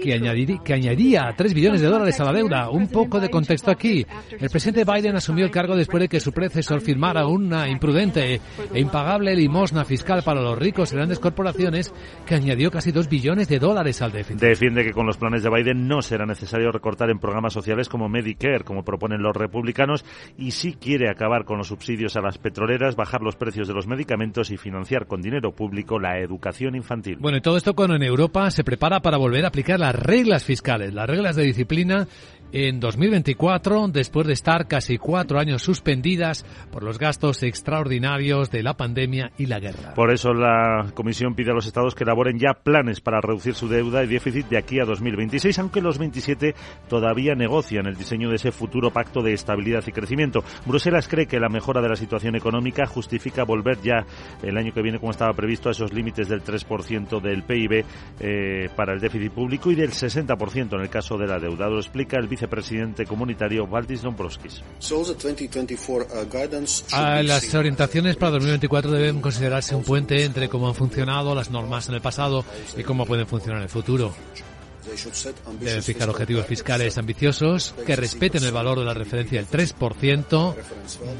Speaker 1: que, añadiría, que añadía 3 billones de dólares a la deuda. Un poco de contexto aquí. El presidente Biden asumió el cargo después de que su predecesor firmara una imprudente e impagable limosna fiscal para los ricos y grandes corporaciones que añadió casi 2 billones de dólares al déficit.
Speaker 4: Defiende que con los planes de Biden no será necesario recortar en programas sociales como Medicare, como proponen los republicanos, y si quiere acabar con los subsidios a las petroleras, bajar los precios de los medicamentos y financiar con dinero público la educación infantil.
Speaker 1: Bueno, y todo esto cuando en Europa se prepara para volver a aplicar las reglas fiscales, las reglas de disciplina en 2024, después de estar casi cuatro años suspendidas por los gastos extraordinarios de la pandemia y la guerra.
Speaker 4: Por eso la Comisión pide a los Estados que elaboren ya planes para reducir su deuda y déficit de aquí a 2026, aunque los 27 todavía negocian el diseño de ese futuro pacto de estabilidad y crecimiento. Bruselas cree que la mejora de la situación económica justifica volver ya el año que viene, como estaba previsto, a esos límites del 3% del PIB eh, para el déficit público y del 60% en el caso de la deuda. Lo explica el vice vicepresidente comunitario Valdis Dombrovskis.
Speaker 1: Ah, las orientaciones para 2024 deben considerarse un puente entre cómo han funcionado las normas en el pasado y cómo pueden funcionar en el futuro. Deben fijar objetivos fiscales ambiciosos que respeten el valor de la referencia del 3%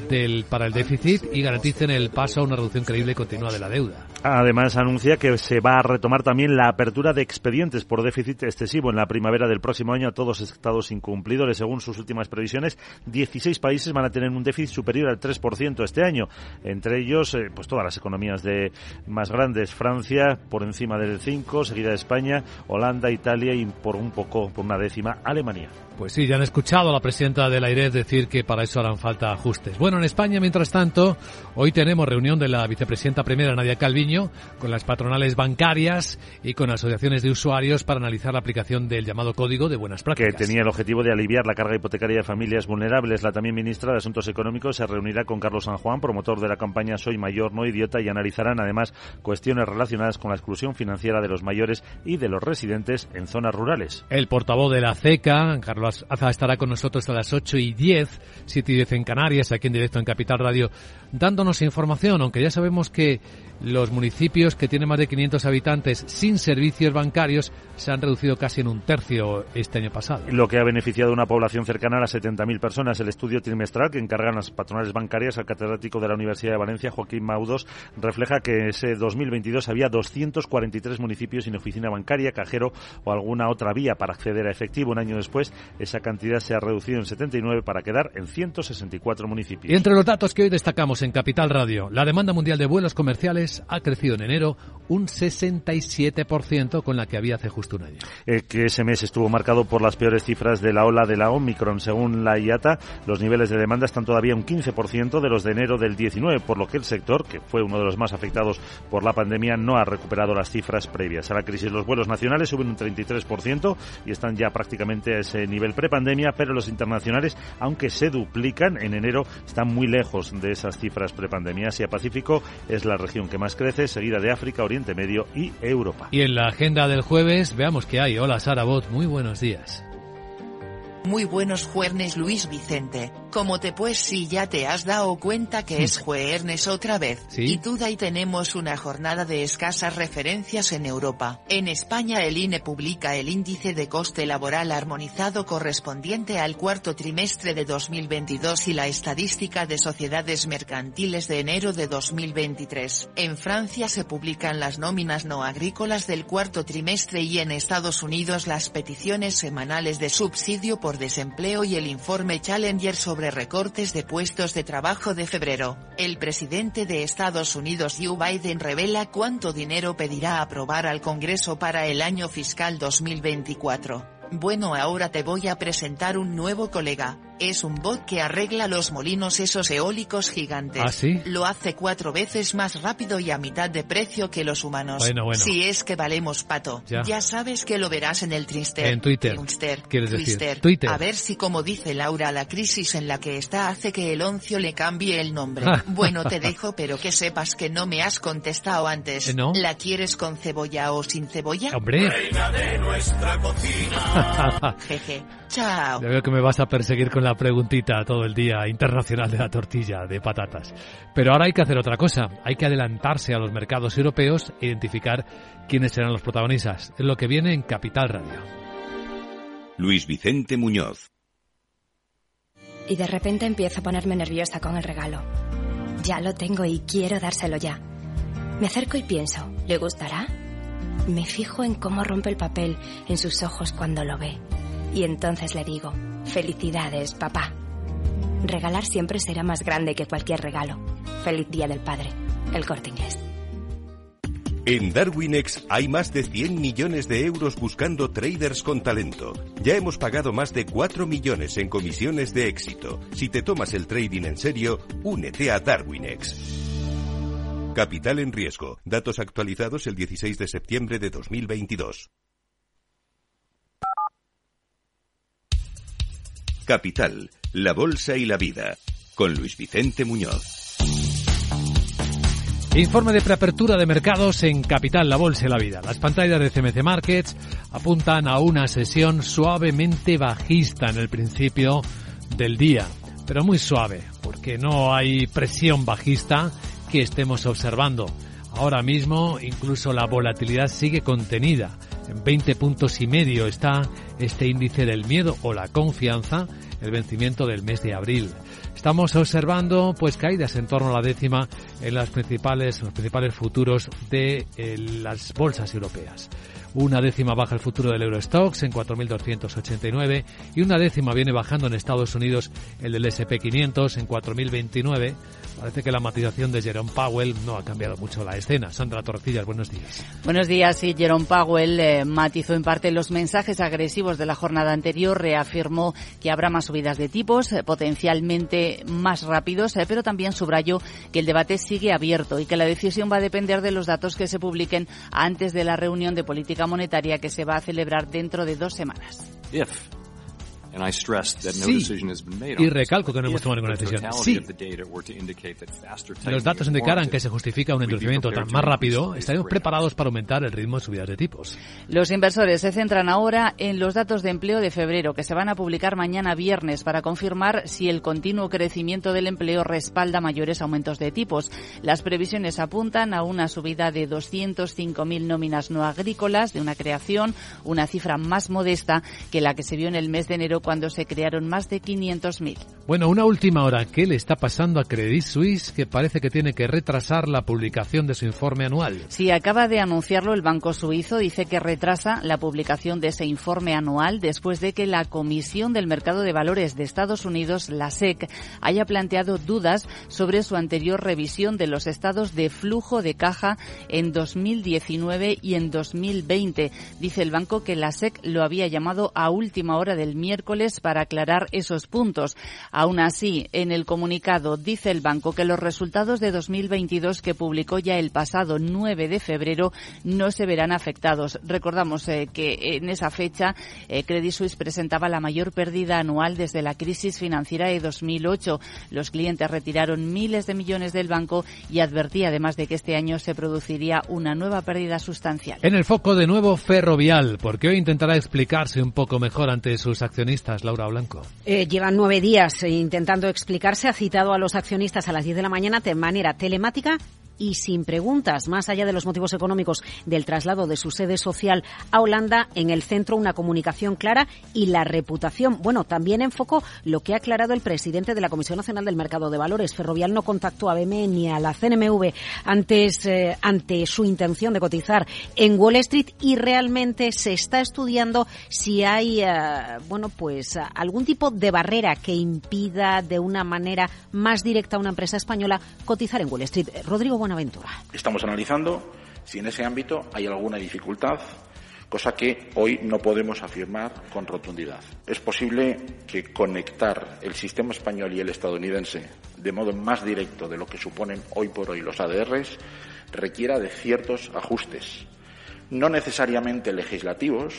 Speaker 1: del, para el déficit y garanticen el paso a una reducción creíble y continua de la deuda.
Speaker 4: Además, anuncia que se va a retomar también la apertura de expedientes por déficit excesivo en la primavera del próximo año a todos estados incumplidores. Según sus últimas previsiones, 16 países van a tener un déficit superior al 3% este año. Entre ellos, eh, pues todas las economías de más grandes. Francia por encima del 5, seguida de España, Holanda, Italia y por un poco, por una décima, Alemania.
Speaker 1: Pues sí, ya han escuchado a la presidenta de la decir que para eso harán falta ajustes. Bueno, en España, mientras tanto, hoy tenemos reunión de la vicepresidenta primera, Nadia Calviño, con las patronales bancarias y con asociaciones de usuarios para analizar la aplicación del llamado Código de Buenas Prácticas.
Speaker 4: Que tenía el objetivo de aliviar la carga hipotecaria de familias vulnerables. La también ministra de Asuntos Económicos se reunirá con Carlos San Juan, promotor de la campaña Soy Mayor, No Idiota, y analizarán además cuestiones relacionadas con la exclusión financiera de los mayores y de los residentes en zonas rurales.
Speaker 1: El portavoz de la CECA, Carlos Aza estará con nosotros a las 8 y 10, 7 y 10 en Canarias, aquí en directo en Capital Radio, dándonos información, aunque ya sabemos que los municipios que tienen más de 500 habitantes sin servicios bancarios se han reducido casi en un tercio este año pasado.
Speaker 4: Lo que ha beneficiado a una población cercana a las 70.000 personas. El estudio trimestral que encargan las patronales bancarias al catedrático de la Universidad de Valencia, Joaquín Maudos, refleja que ese 2022 había 243 municipios sin oficina bancaria, cajero o alguna otra vía para acceder a efectivo. Un año después, esa cantidad se ha reducido en 79 para quedar en 164 municipios.
Speaker 1: Y entre los datos que hoy destacamos en Capital Radio, la demanda mundial de vuelos comerciales ha crecido en enero un 67% con la que había hace justo un año.
Speaker 4: Eh, que ese mes estuvo marcado por las peores cifras de la ola de la Omicron. Según la IATA, los niveles de demanda están todavía un 15% de los de enero del 19, por lo que el sector, que fue uno de los más afectados por la pandemia, no ha recuperado las cifras previas a la crisis. Los vuelos nacionales suben un 33% y están ya prácticamente a ese nivel prepandemia, pero los internacionales, aunque se duplican en enero, están muy lejos de esas cifras prepandemia. Asia Pacífico es la región que más crece, seguida de África, Oriente Medio y Europa.
Speaker 1: Y en la agenda del jueves, veamos qué hay. Hola Sara Bot, muy buenos días.
Speaker 5: Muy buenos jueves Luis Vicente. Como te pues si ya te has dado cuenta que es jueves otra vez. Y tú y tenemos una jornada de escasas referencias en Europa. En España el INE publica el índice de coste laboral armonizado correspondiente al cuarto trimestre de 2022 y la estadística de sociedades mercantiles de enero de 2023. En Francia se publican las nóminas no agrícolas del cuarto trimestre y en Estados Unidos las peticiones semanales de subsidio por desempleo y el informe Challenger sobre recortes de puestos de trabajo de febrero. El presidente de Estados Unidos Joe Biden revela cuánto dinero pedirá aprobar al Congreso para el año fiscal 2024. Bueno ahora te voy a presentar un nuevo colega. Es un bot que arregla los molinos esos eólicos gigantes.
Speaker 1: ¿Ah, sí?
Speaker 5: Lo hace cuatro veces más rápido y a mitad de precio que los humanos.
Speaker 1: Bueno, bueno.
Speaker 5: Si es que valemos pato.
Speaker 1: Ya.
Speaker 5: sabes que lo verás en el Twister.
Speaker 1: En Twitter.
Speaker 5: Twister.
Speaker 1: ¿Quieres decir?
Speaker 5: Twister.
Speaker 1: Twitter.
Speaker 5: A ver si como dice Laura la crisis en la que está hace que el oncio le cambie el nombre. bueno te dejo pero que sepas que no me has contestado antes.
Speaker 1: ¿Eh, no?
Speaker 5: ¿La quieres con cebolla o sin cebolla?
Speaker 1: Hombre.
Speaker 5: Reina de nuestra cocina. Jeje. Chao.
Speaker 1: Ya veo que me vas a perseguir con la preguntita todo el día internacional de la tortilla de patatas. Pero ahora hay que hacer otra cosa. Hay que adelantarse a los mercados europeos e identificar quiénes serán los protagonistas. Es lo que viene en Capital Radio.
Speaker 2: Luis Vicente Muñoz.
Speaker 15: Y de repente empiezo a ponerme nerviosa con el regalo. Ya lo tengo y quiero dárselo ya. Me acerco y pienso, ¿le gustará? Me fijo en cómo rompe el papel en sus ojos cuando lo ve. Y entonces le digo, felicidades, papá. Regalar siempre será más grande que cualquier regalo. Feliz Día del Padre. El corte inglés.
Speaker 2: En Darwinex hay más de 100 millones de euros buscando traders con talento. Ya hemos pagado más de 4 millones en comisiones de éxito. Si te tomas el trading en serio, únete a Darwinex. Capital en riesgo. Datos actualizados el 16 de septiembre de 2022. Capital, la Bolsa y la Vida, con Luis Vicente Muñoz.
Speaker 1: Informe de preapertura de mercados en Capital, la Bolsa y la Vida. Las pantallas de CMC Markets apuntan a una sesión suavemente bajista en el principio del día, pero muy suave, porque no hay presión bajista que estemos observando. Ahora mismo incluso la volatilidad sigue contenida. En 20 puntos y medio está este índice del miedo o la confianza, el vencimiento del mes de abril. Estamos observando pues caídas en torno a la décima en las principales, los principales futuros de eh, las bolsas europeas. Una décima baja el futuro del Eurostox en 4.289 y una décima viene bajando en Estados Unidos el del SP500 en 4.029. Parece que la matización de Jerome Powell no ha cambiado mucho la escena. Sandra Torcillas, buenos días.
Speaker 6: Buenos días. Sí, Jerome Powell eh, matizó en parte los mensajes agresivos de la jornada anterior, reafirmó que habrá más subidas de tipos, eh, potencialmente más rápidos, eh, pero también subrayó que el debate sigue abierto y que la decisión va a depender de los datos que se publiquen antes de la reunión de política monetaria que se va a celebrar dentro de dos semanas.
Speaker 1: Sí, y recalco que no hemos tomado ninguna decisión. Sí, los datos indicaran que se justifica un endurecimiento tan más rápido, estaremos preparados para aumentar el ritmo de subidas de tipos.
Speaker 6: Los inversores se centran ahora en los datos de empleo de febrero, que se van a publicar mañana viernes para confirmar si el continuo crecimiento del empleo respalda mayores aumentos de tipos. Las previsiones apuntan a una subida de 205.000 nóminas no agrícolas, de una creación, una cifra más modesta que la que se vio en el mes de enero cuando se crearon más de 500.000.
Speaker 1: Bueno, una última hora. ¿Qué le está pasando a Credit Suisse que parece que tiene que retrasar la publicación de su informe anual?
Speaker 6: Sí, acaba de anunciarlo el Banco Suizo. Dice que retrasa la publicación de ese informe anual después de que la Comisión del Mercado de Valores de Estados Unidos, la SEC, haya planteado dudas sobre su anterior revisión de los estados de flujo de caja en 2019 y en 2020. Dice el banco que la SEC lo había llamado a última hora del miércoles para aclarar esos puntos. Aún así, en el comunicado dice el banco que los resultados de 2022 que publicó ya el pasado 9 de febrero no se verán afectados. Recordamos eh, que en esa fecha eh, Credit Suisse presentaba la mayor pérdida anual desde la crisis financiera de 2008. Los clientes retiraron miles de millones del banco y advertía además de que este año se produciría una nueva pérdida sustancial.
Speaker 1: En el foco de nuevo Ferrovial, porque hoy intentará explicarse un poco mejor ante sus accionistas Laura Blanco?
Speaker 7: Eh, llevan nueve días intentando explicarse. Ha citado a los accionistas a las 10 de la mañana de manera telemática y sin preguntas, más allá de los motivos económicos del traslado de su sede social a Holanda, en el centro una comunicación clara y la reputación. Bueno, también enfocó lo que ha aclarado el presidente de la Comisión Nacional del Mercado de Valores. Ferrovial no contactó a BME ni a la CNMV antes, eh, ante su intención de cotizar en Wall Street y realmente se está estudiando si hay, eh, bueno, pues algún tipo de barrera que impida de una manera más directa a una empresa española cotizar en Wall Street. Rodrigo
Speaker 14: Estamos analizando si en ese ámbito hay alguna dificultad, cosa que hoy no podemos afirmar con rotundidad. Es posible que conectar el sistema español y el estadounidense de modo más directo de lo que suponen hoy por hoy los ADRs requiera de ciertos ajustes, no necesariamente legislativos,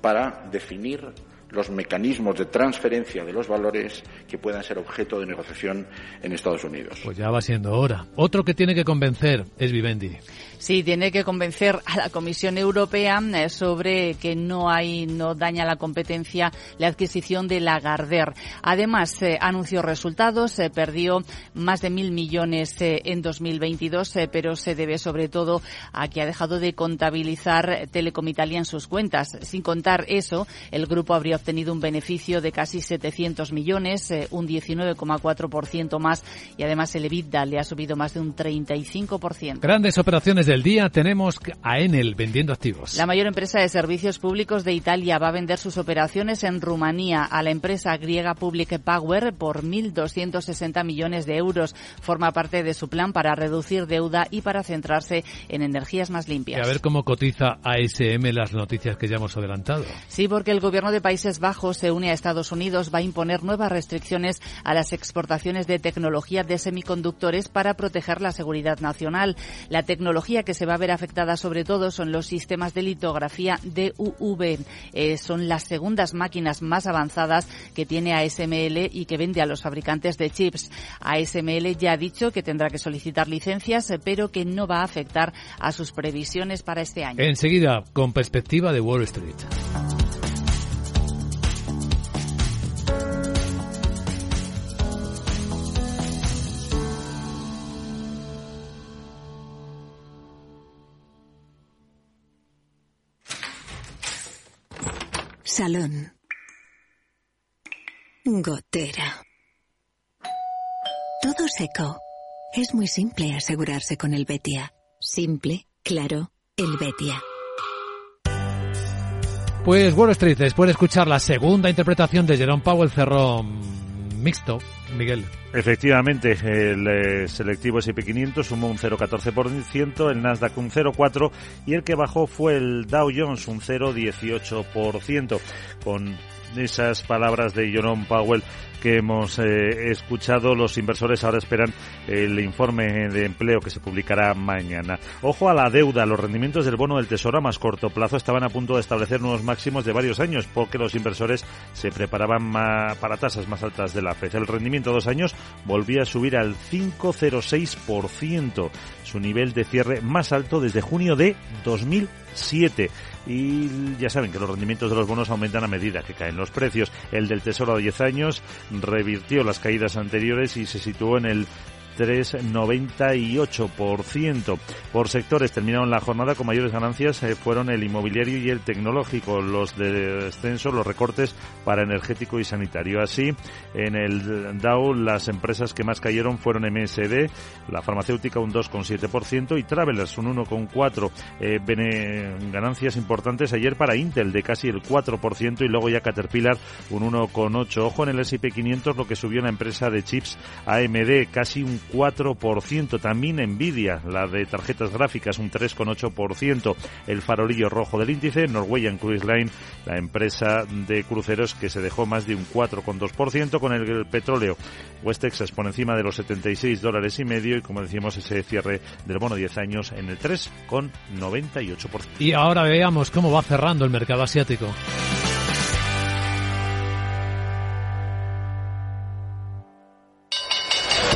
Speaker 14: para definir los mecanismos de transferencia de los valores que puedan ser objeto de negociación en Estados Unidos.
Speaker 1: Pues ya va siendo hora. Otro que tiene que convencer es Vivendi.
Speaker 6: Sí, tiene que convencer a la Comisión Europea eh, sobre que no hay, no daña la competencia la adquisición de Lagardère. Además, eh, anunció resultados, se perdió más de mil millones eh, en 2022, pero se debe sobre todo a que ha dejado de contabilizar Telecom Italia en sus cuentas. Sin contar eso, el grupo habría obtenido un beneficio de casi 700 millones, un 19,4% más, y además el EBITDA le ha subido más de un 35%.
Speaker 1: Grandes operaciones del día tenemos a Enel vendiendo activos.
Speaker 6: La mayor empresa de servicios públicos de Italia va a vender sus operaciones en Rumanía a la empresa griega Public Power por 1.260 millones de euros. Forma parte de su plan para reducir deuda y para centrarse en energías más limpias.
Speaker 1: Y a ver cómo cotiza ASM las noticias que ya hemos adelantado.
Speaker 6: Sí, porque el gobierno de Países Bajos se une a Estados Unidos, va a imponer nuevas restricciones a las exportaciones de tecnología de semiconductores para proteger la seguridad nacional. La tecnología que se va a ver afectada sobre todo son los sistemas de litografía DUV. Eh, son las segundas máquinas más avanzadas que tiene ASML y que vende a los fabricantes de chips. ASML ya ha dicho que tendrá que solicitar licencias, eh, pero que no va a afectar a sus previsiones para este año.
Speaker 1: Enseguida, con perspectiva de Wall Street.
Speaker 16: Salón. Gotera. Todo seco. Es muy simple asegurarse con el Betia. Simple, claro, el Betia.
Speaker 1: Pues Wall Street, después de escuchar la segunda interpretación de Jerome Powell, cerró mixto, Miguel.
Speaker 4: Efectivamente, el eh, selectivo S&P 500 sumó un 0,14%, el Nasdaq un 0,4% y el que bajó fue el Dow Jones un 0,18%. Con esas palabras de Jerome Powell que hemos eh, escuchado, los inversores ahora esperan el informe de empleo que se publicará mañana. Ojo a la deuda, los rendimientos del bono del Tesoro a más corto plazo estaban a punto de establecer nuevos máximos de varios años porque los inversores se preparaban para tasas más altas de la FED. El rendimiento a dos años volvía a subir al 5,06%, su nivel de cierre más alto desde junio de 2007 y ya saben que los rendimientos de los bonos aumentan a medida que caen los precios. El del Tesoro a 10 años revirtió las caídas anteriores y se situó en el 3,98%. Por sectores terminaron la jornada con mayores ganancias eh, fueron el inmobiliario y el tecnológico. Los de descenso, los recortes para energético y sanitario. Así, en el Dow las empresas que más cayeron fueron MSD, la farmacéutica un 2,7% y Travelers un 1,4%. Eh, ganancias importantes ayer para Intel de casi el 4% y luego ya Caterpillar un 1,8%. Ojo en el S&P 500 lo que subió la empresa de chips AMD casi un 4%. También Nvidia, la de tarjetas gráficas, un 3,8%. El farolillo rojo del índice, Norwegian Cruise Line, la empresa de cruceros que se dejó más de un 4,2% con el, petróleo. West Texas por encima de los 76 dólares y medio y como decíamos ese cierre del bono 10 años en el 3,98%.
Speaker 1: Y ahora veamos cómo va cerrando el mercado asiático.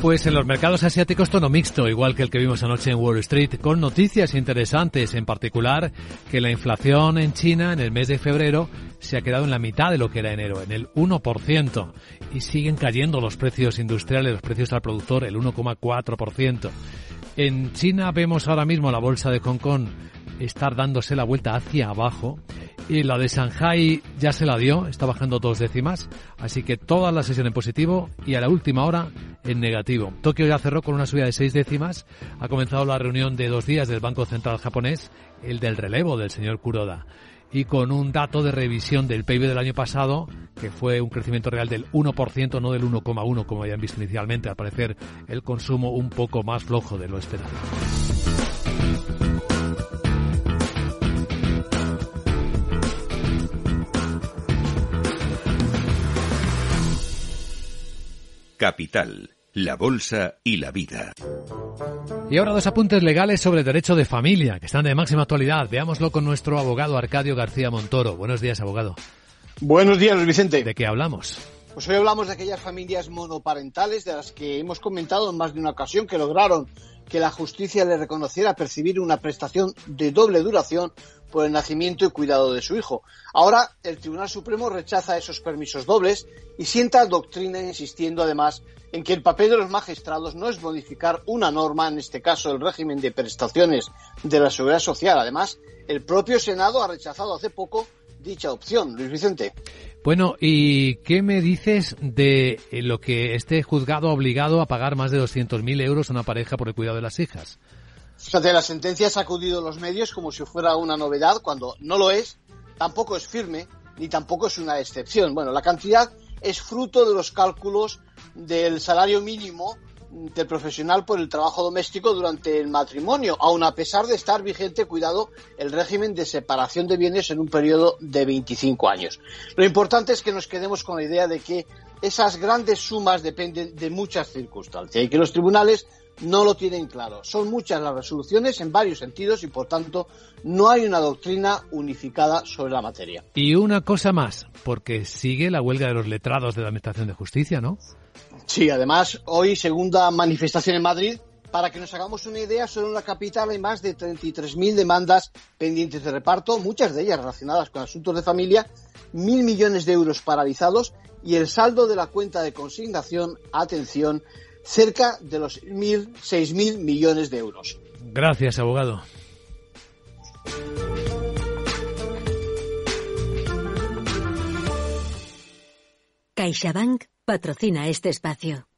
Speaker 1: Pues en los mercados asiáticos tono mixto, igual que el que vimos anoche en Wall Street, con noticias interesantes, en particular que la inflación en China en el mes de febrero se ha quedado en la mitad de lo que era enero, en el 1%, y siguen cayendo los precios industriales, los precios al productor, el 1,4%. En China vemos ahora mismo la bolsa de Hong Kong estar dándose la vuelta hacia abajo. Y la de Shanghai ya se la dio, está bajando dos décimas, así que toda la sesión en positivo y a la última hora en negativo. Tokio ya cerró con una subida de seis décimas, ha comenzado la reunión de dos días del Banco Central japonés, el del relevo del señor Kuroda. Y con un dato de revisión del PIB del año pasado, que fue un crecimiento real del 1%, no del 1,1% como habían visto inicialmente, al parecer el consumo un poco más flojo de lo esperado.
Speaker 2: Capital, la Bolsa y la Vida.
Speaker 1: Y ahora dos apuntes legales sobre el derecho de familia, que están de máxima actualidad. Veámoslo con nuestro abogado Arcadio García Montoro. Buenos días, abogado.
Speaker 17: Buenos días, Vicente.
Speaker 1: ¿De qué hablamos?
Speaker 17: Pues hoy hablamos de aquellas familias monoparentales de las que hemos comentado en más de una ocasión que lograron que la justicia le reconociera percibir una prestación de doble duración por el nacimiento y cuidado de su hijo. Ahora el Tribunal Supremo rechaza esos permisos dobles y sienta doctrina insistiendo además en que el papel de los magistrados no es modificar una norma, en este caso el régimen de prestaciones de la seguridad social. Además, el propio Senado ha rechazado hace poco dicha opción. Luis Vicente.
Speaker 1: Bueno, ¿y qué me dices de lo que este juzgado obligado a pagar más de 200.000 euros a una pareja por el cuidado de las hijas?
Speaker 17: Fíjate, la sentencia ha sacudido los medios como si fuera una novedad, cuando no lo es, tampoco es firme, ni tampoco es una excepción. Bueno, la cantidad es fruto de los cálculos del salario mínimo del profesional por el trabajo doméstico durante el matrimonio, aun a pesar de estar vigente, cuidado, el régimen de separación de bienes en un periodo de 25 años. Lo importante es que nos quedemos con la idea de que esas grandes sumas dependen de muchas circunstancias y que los tribunales no lo tienen claro. Son muchas las resoluciones en varios sentidos y, por tanto, no hay una doctrina unificada sobre la materia.
Speaker 1: Y una cosa más, porque sigue la huelga de los letrados de la Administración de Justicia, ¿no?
Speaker 17: Sí, además, hoy segunda manifestación en Madrid. Para que nos hagamos una idea, solo en la capital hay más de 33.000 demandas pendientes de reparto, muchas de ellas relacionadas con asuntos de familia, mil millones de euros paralizados y el saldo de la cuenta de consignación, atención, cerca de los mil, seis mil millones de euros.
Speaker 1: Gracias, abogado.
Speaker 16: CaixaBank patrocina este espacio.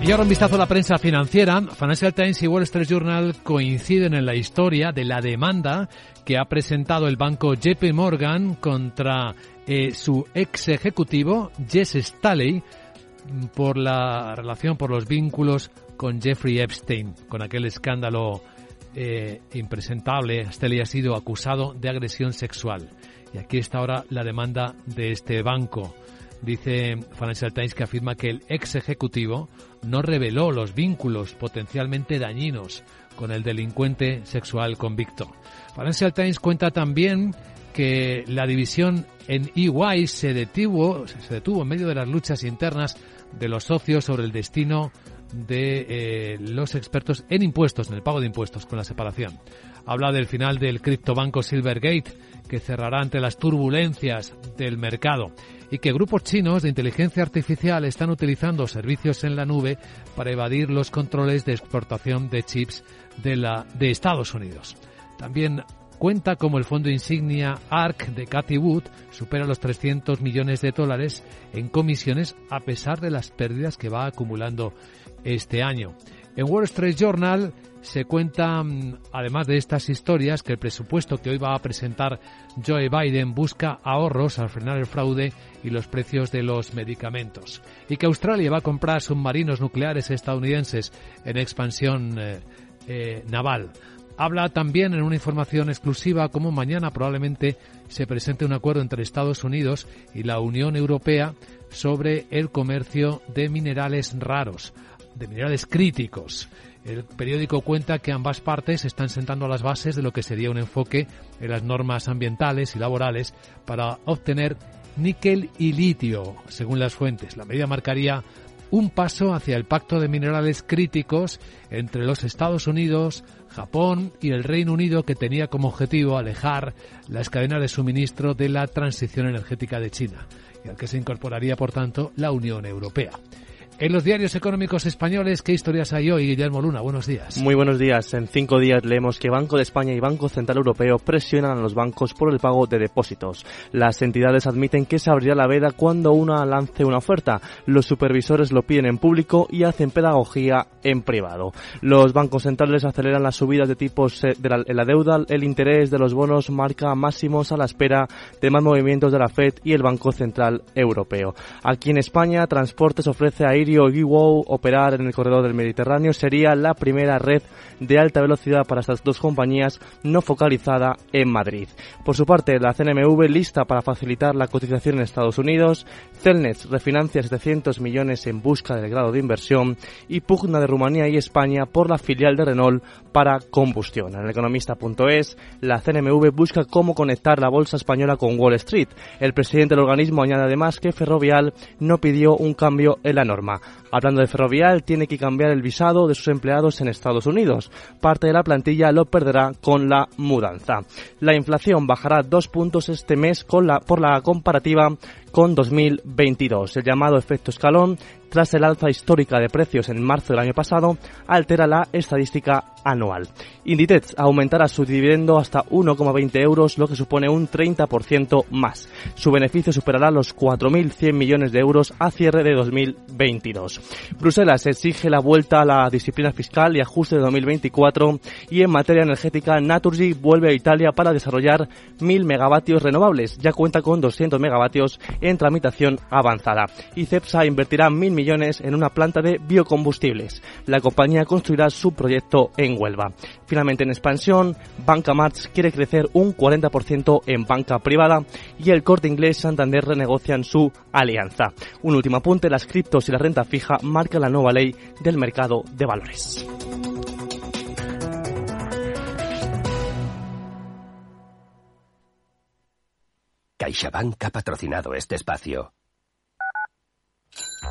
Speaker 1: Y ahora un vistazo a la prensa financiera. Financial Times y Wall Street Journal coinciden en la historia de la demanda que ha presentado el banco JP Morgan contra eh, su ex ejecutivo, Jess Staley, por la relación, por los vínculos con Jeffrey Epstein, con aquel escándalo eh, impresentable. Staley ha sido acusado de agresión sexual. Y aquí está ahora la demanda de este banco. Dice Financial Times que afirma que el ex ejecutivo no reveló los vínculos potencialmente dañinos con el delincuente sexual convicto. Financial Times cuenta también que la división en EY se detuvo, se detuvo en medio de las luchas internas de los socios sobre el destino de eh, los expertos en impuestos, en el pago de impuestos con la separación. Habla del final del criptobanco Silvergate, que cerrará ante las turbulencias del mercado y que grupos chinos de inteligencia artificial están utilizando servicios en la nube para evadir los controles de exportación de chips de, la, de Estados Unidos. También cuenta como el fondo insignia ARC de Cathy Wood supera los 300 millones de dólares en comisiones a pesar de las pérdidas que va acumulando este año. En Wall Street Journal se cuenta, además de estas historias, que el presupuesto que hoy va a presentar Joe Biden busca ahorros al frenar el fraude y los precios de los medicamentos. Y que Australia va a comprar submarinos nucleares estadounidenses en expansión eh, eh, naval. Habla también en una información exclusiva como mañana probablemente se presente un acuerdo entre Estados Unidos y la Unión Europea sobre el comercio de minerales raros, de minerales críticos. El periódico cuenta que ambas partes están sentando las bases de lo que sería un enfoque en las normas ambientales y laborales para obtener níquel y litio, según las fuentes. La medida marcaría un paso hacia el pacto de minerales críticos entre los Estados Unidos, Japón y el Reino Unido que tenía como objetivo alejar las cadenas de suministro de la transición energética de China y al que se incorporaría por tanto la Unión Europea. En los diarios económicos españoles, ¿qué historias hay hoy? Guillermo Luna, buenos días.
Speaker 18: Muy buenos días. En cinco días leemos que Banco de España y Banco Central Europeo presionan a los bancos por el pago de depósitos. Las entidades admiten que se abrirá la veda cuando una lance una oferta. Los supervisores lo piden en público y hacen pedagogía en privado. Los bancos centrales aceleran las subidas de tipos eh, de la, en la deuda. El interés de los bonos marca máximos a la espera de más movimientos de la Fed y el Banco Central Europeo. Aquí en España, Transportes ofrece a ir Aéreo operar en el corredor del Mediterráneo sería la primera red de alta velocidad para estas dos compañías no focalizada en Madrid. Por su parte, la CNMV lista para facilitar la cotización en Estados Unidos, Celnet refinancia 700 millones en busca del grado de inversión y pugna de Rumanía y España por la filial de Renault para combustión. En economista.es, la CNMV busca cómo conectar la bolsa española con Wall Street. El presidente del organismo añade además que Ferrovial no pidió un cambio en la norma. Hablando de Ferrovial, tiene que cambiar el visado de sus empleados en Estados Unidos. Parte de la plantilla lo perderá con la mudanza. La inflación bajará dos puntos este mes por la comparativa con 2022. El llamado efecto escalón tras el alza histórica de precios en marzo del año pasado, altera la estadística anual. Inditex aumentará su dividendo hasta 1,20 euros, lo que supone un 30% más. Su beneficio superará los 4.100 millones de euros a cierre de 2022. Bruselas exige la vuelta a la disciplina fiscal y ajuste de 2024 y en materia energética Naturgy vuelve a Italia para desarrollar 1.000 megavatios renovables. Ya cuenta con 200 megavatios en tramitación avanzada. Y CEPSA invertirá 1.000 millones en una planta de biocombustibles. La compañía construirá su proyecto en Huelva. Finalmente en expansión, Banca March quiere crecer un 40% en banca privada y el corte inglés Santander renegocian su alianza. Un último apunte, las criptos y la renta fija marcan la nueva ley del mercado de valores.
Speaker 19: CaixaBank ha patrocinado este espacio.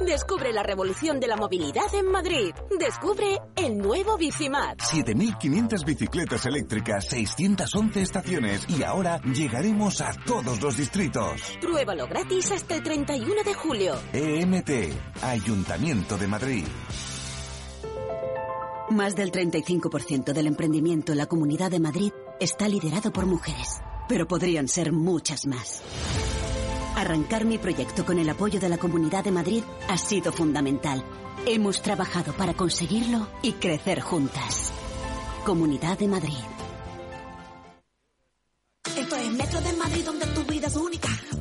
Speaker 20: Descubre la revolución de la movilidad en Madrid. Descubre el nuevo Bicimat.
Speaker 21: 7.500 bicicletas eléctricas, 611 estaciones y ahora llegaremos a todos los distritos.
Speaker 20: Pruébalo gratis hasta el 31 de julio.
Speaker 21: EMT, Ayuntamiento de Madrid.
Speaker 22: Más del 35% del emprendimiento en la Comunidad de Madrid está liderado por mujeres, pero podrían ser muchas más. Arrancar mi proyecto con el apoyo de la Comunidad de Madrid ha sido fundamental. Hemos trabajado para conseguirlo y crecer juntas. Comunidad de Madrid.
Speaker 23: Esto es Metro de Madrid donde tu vida es única.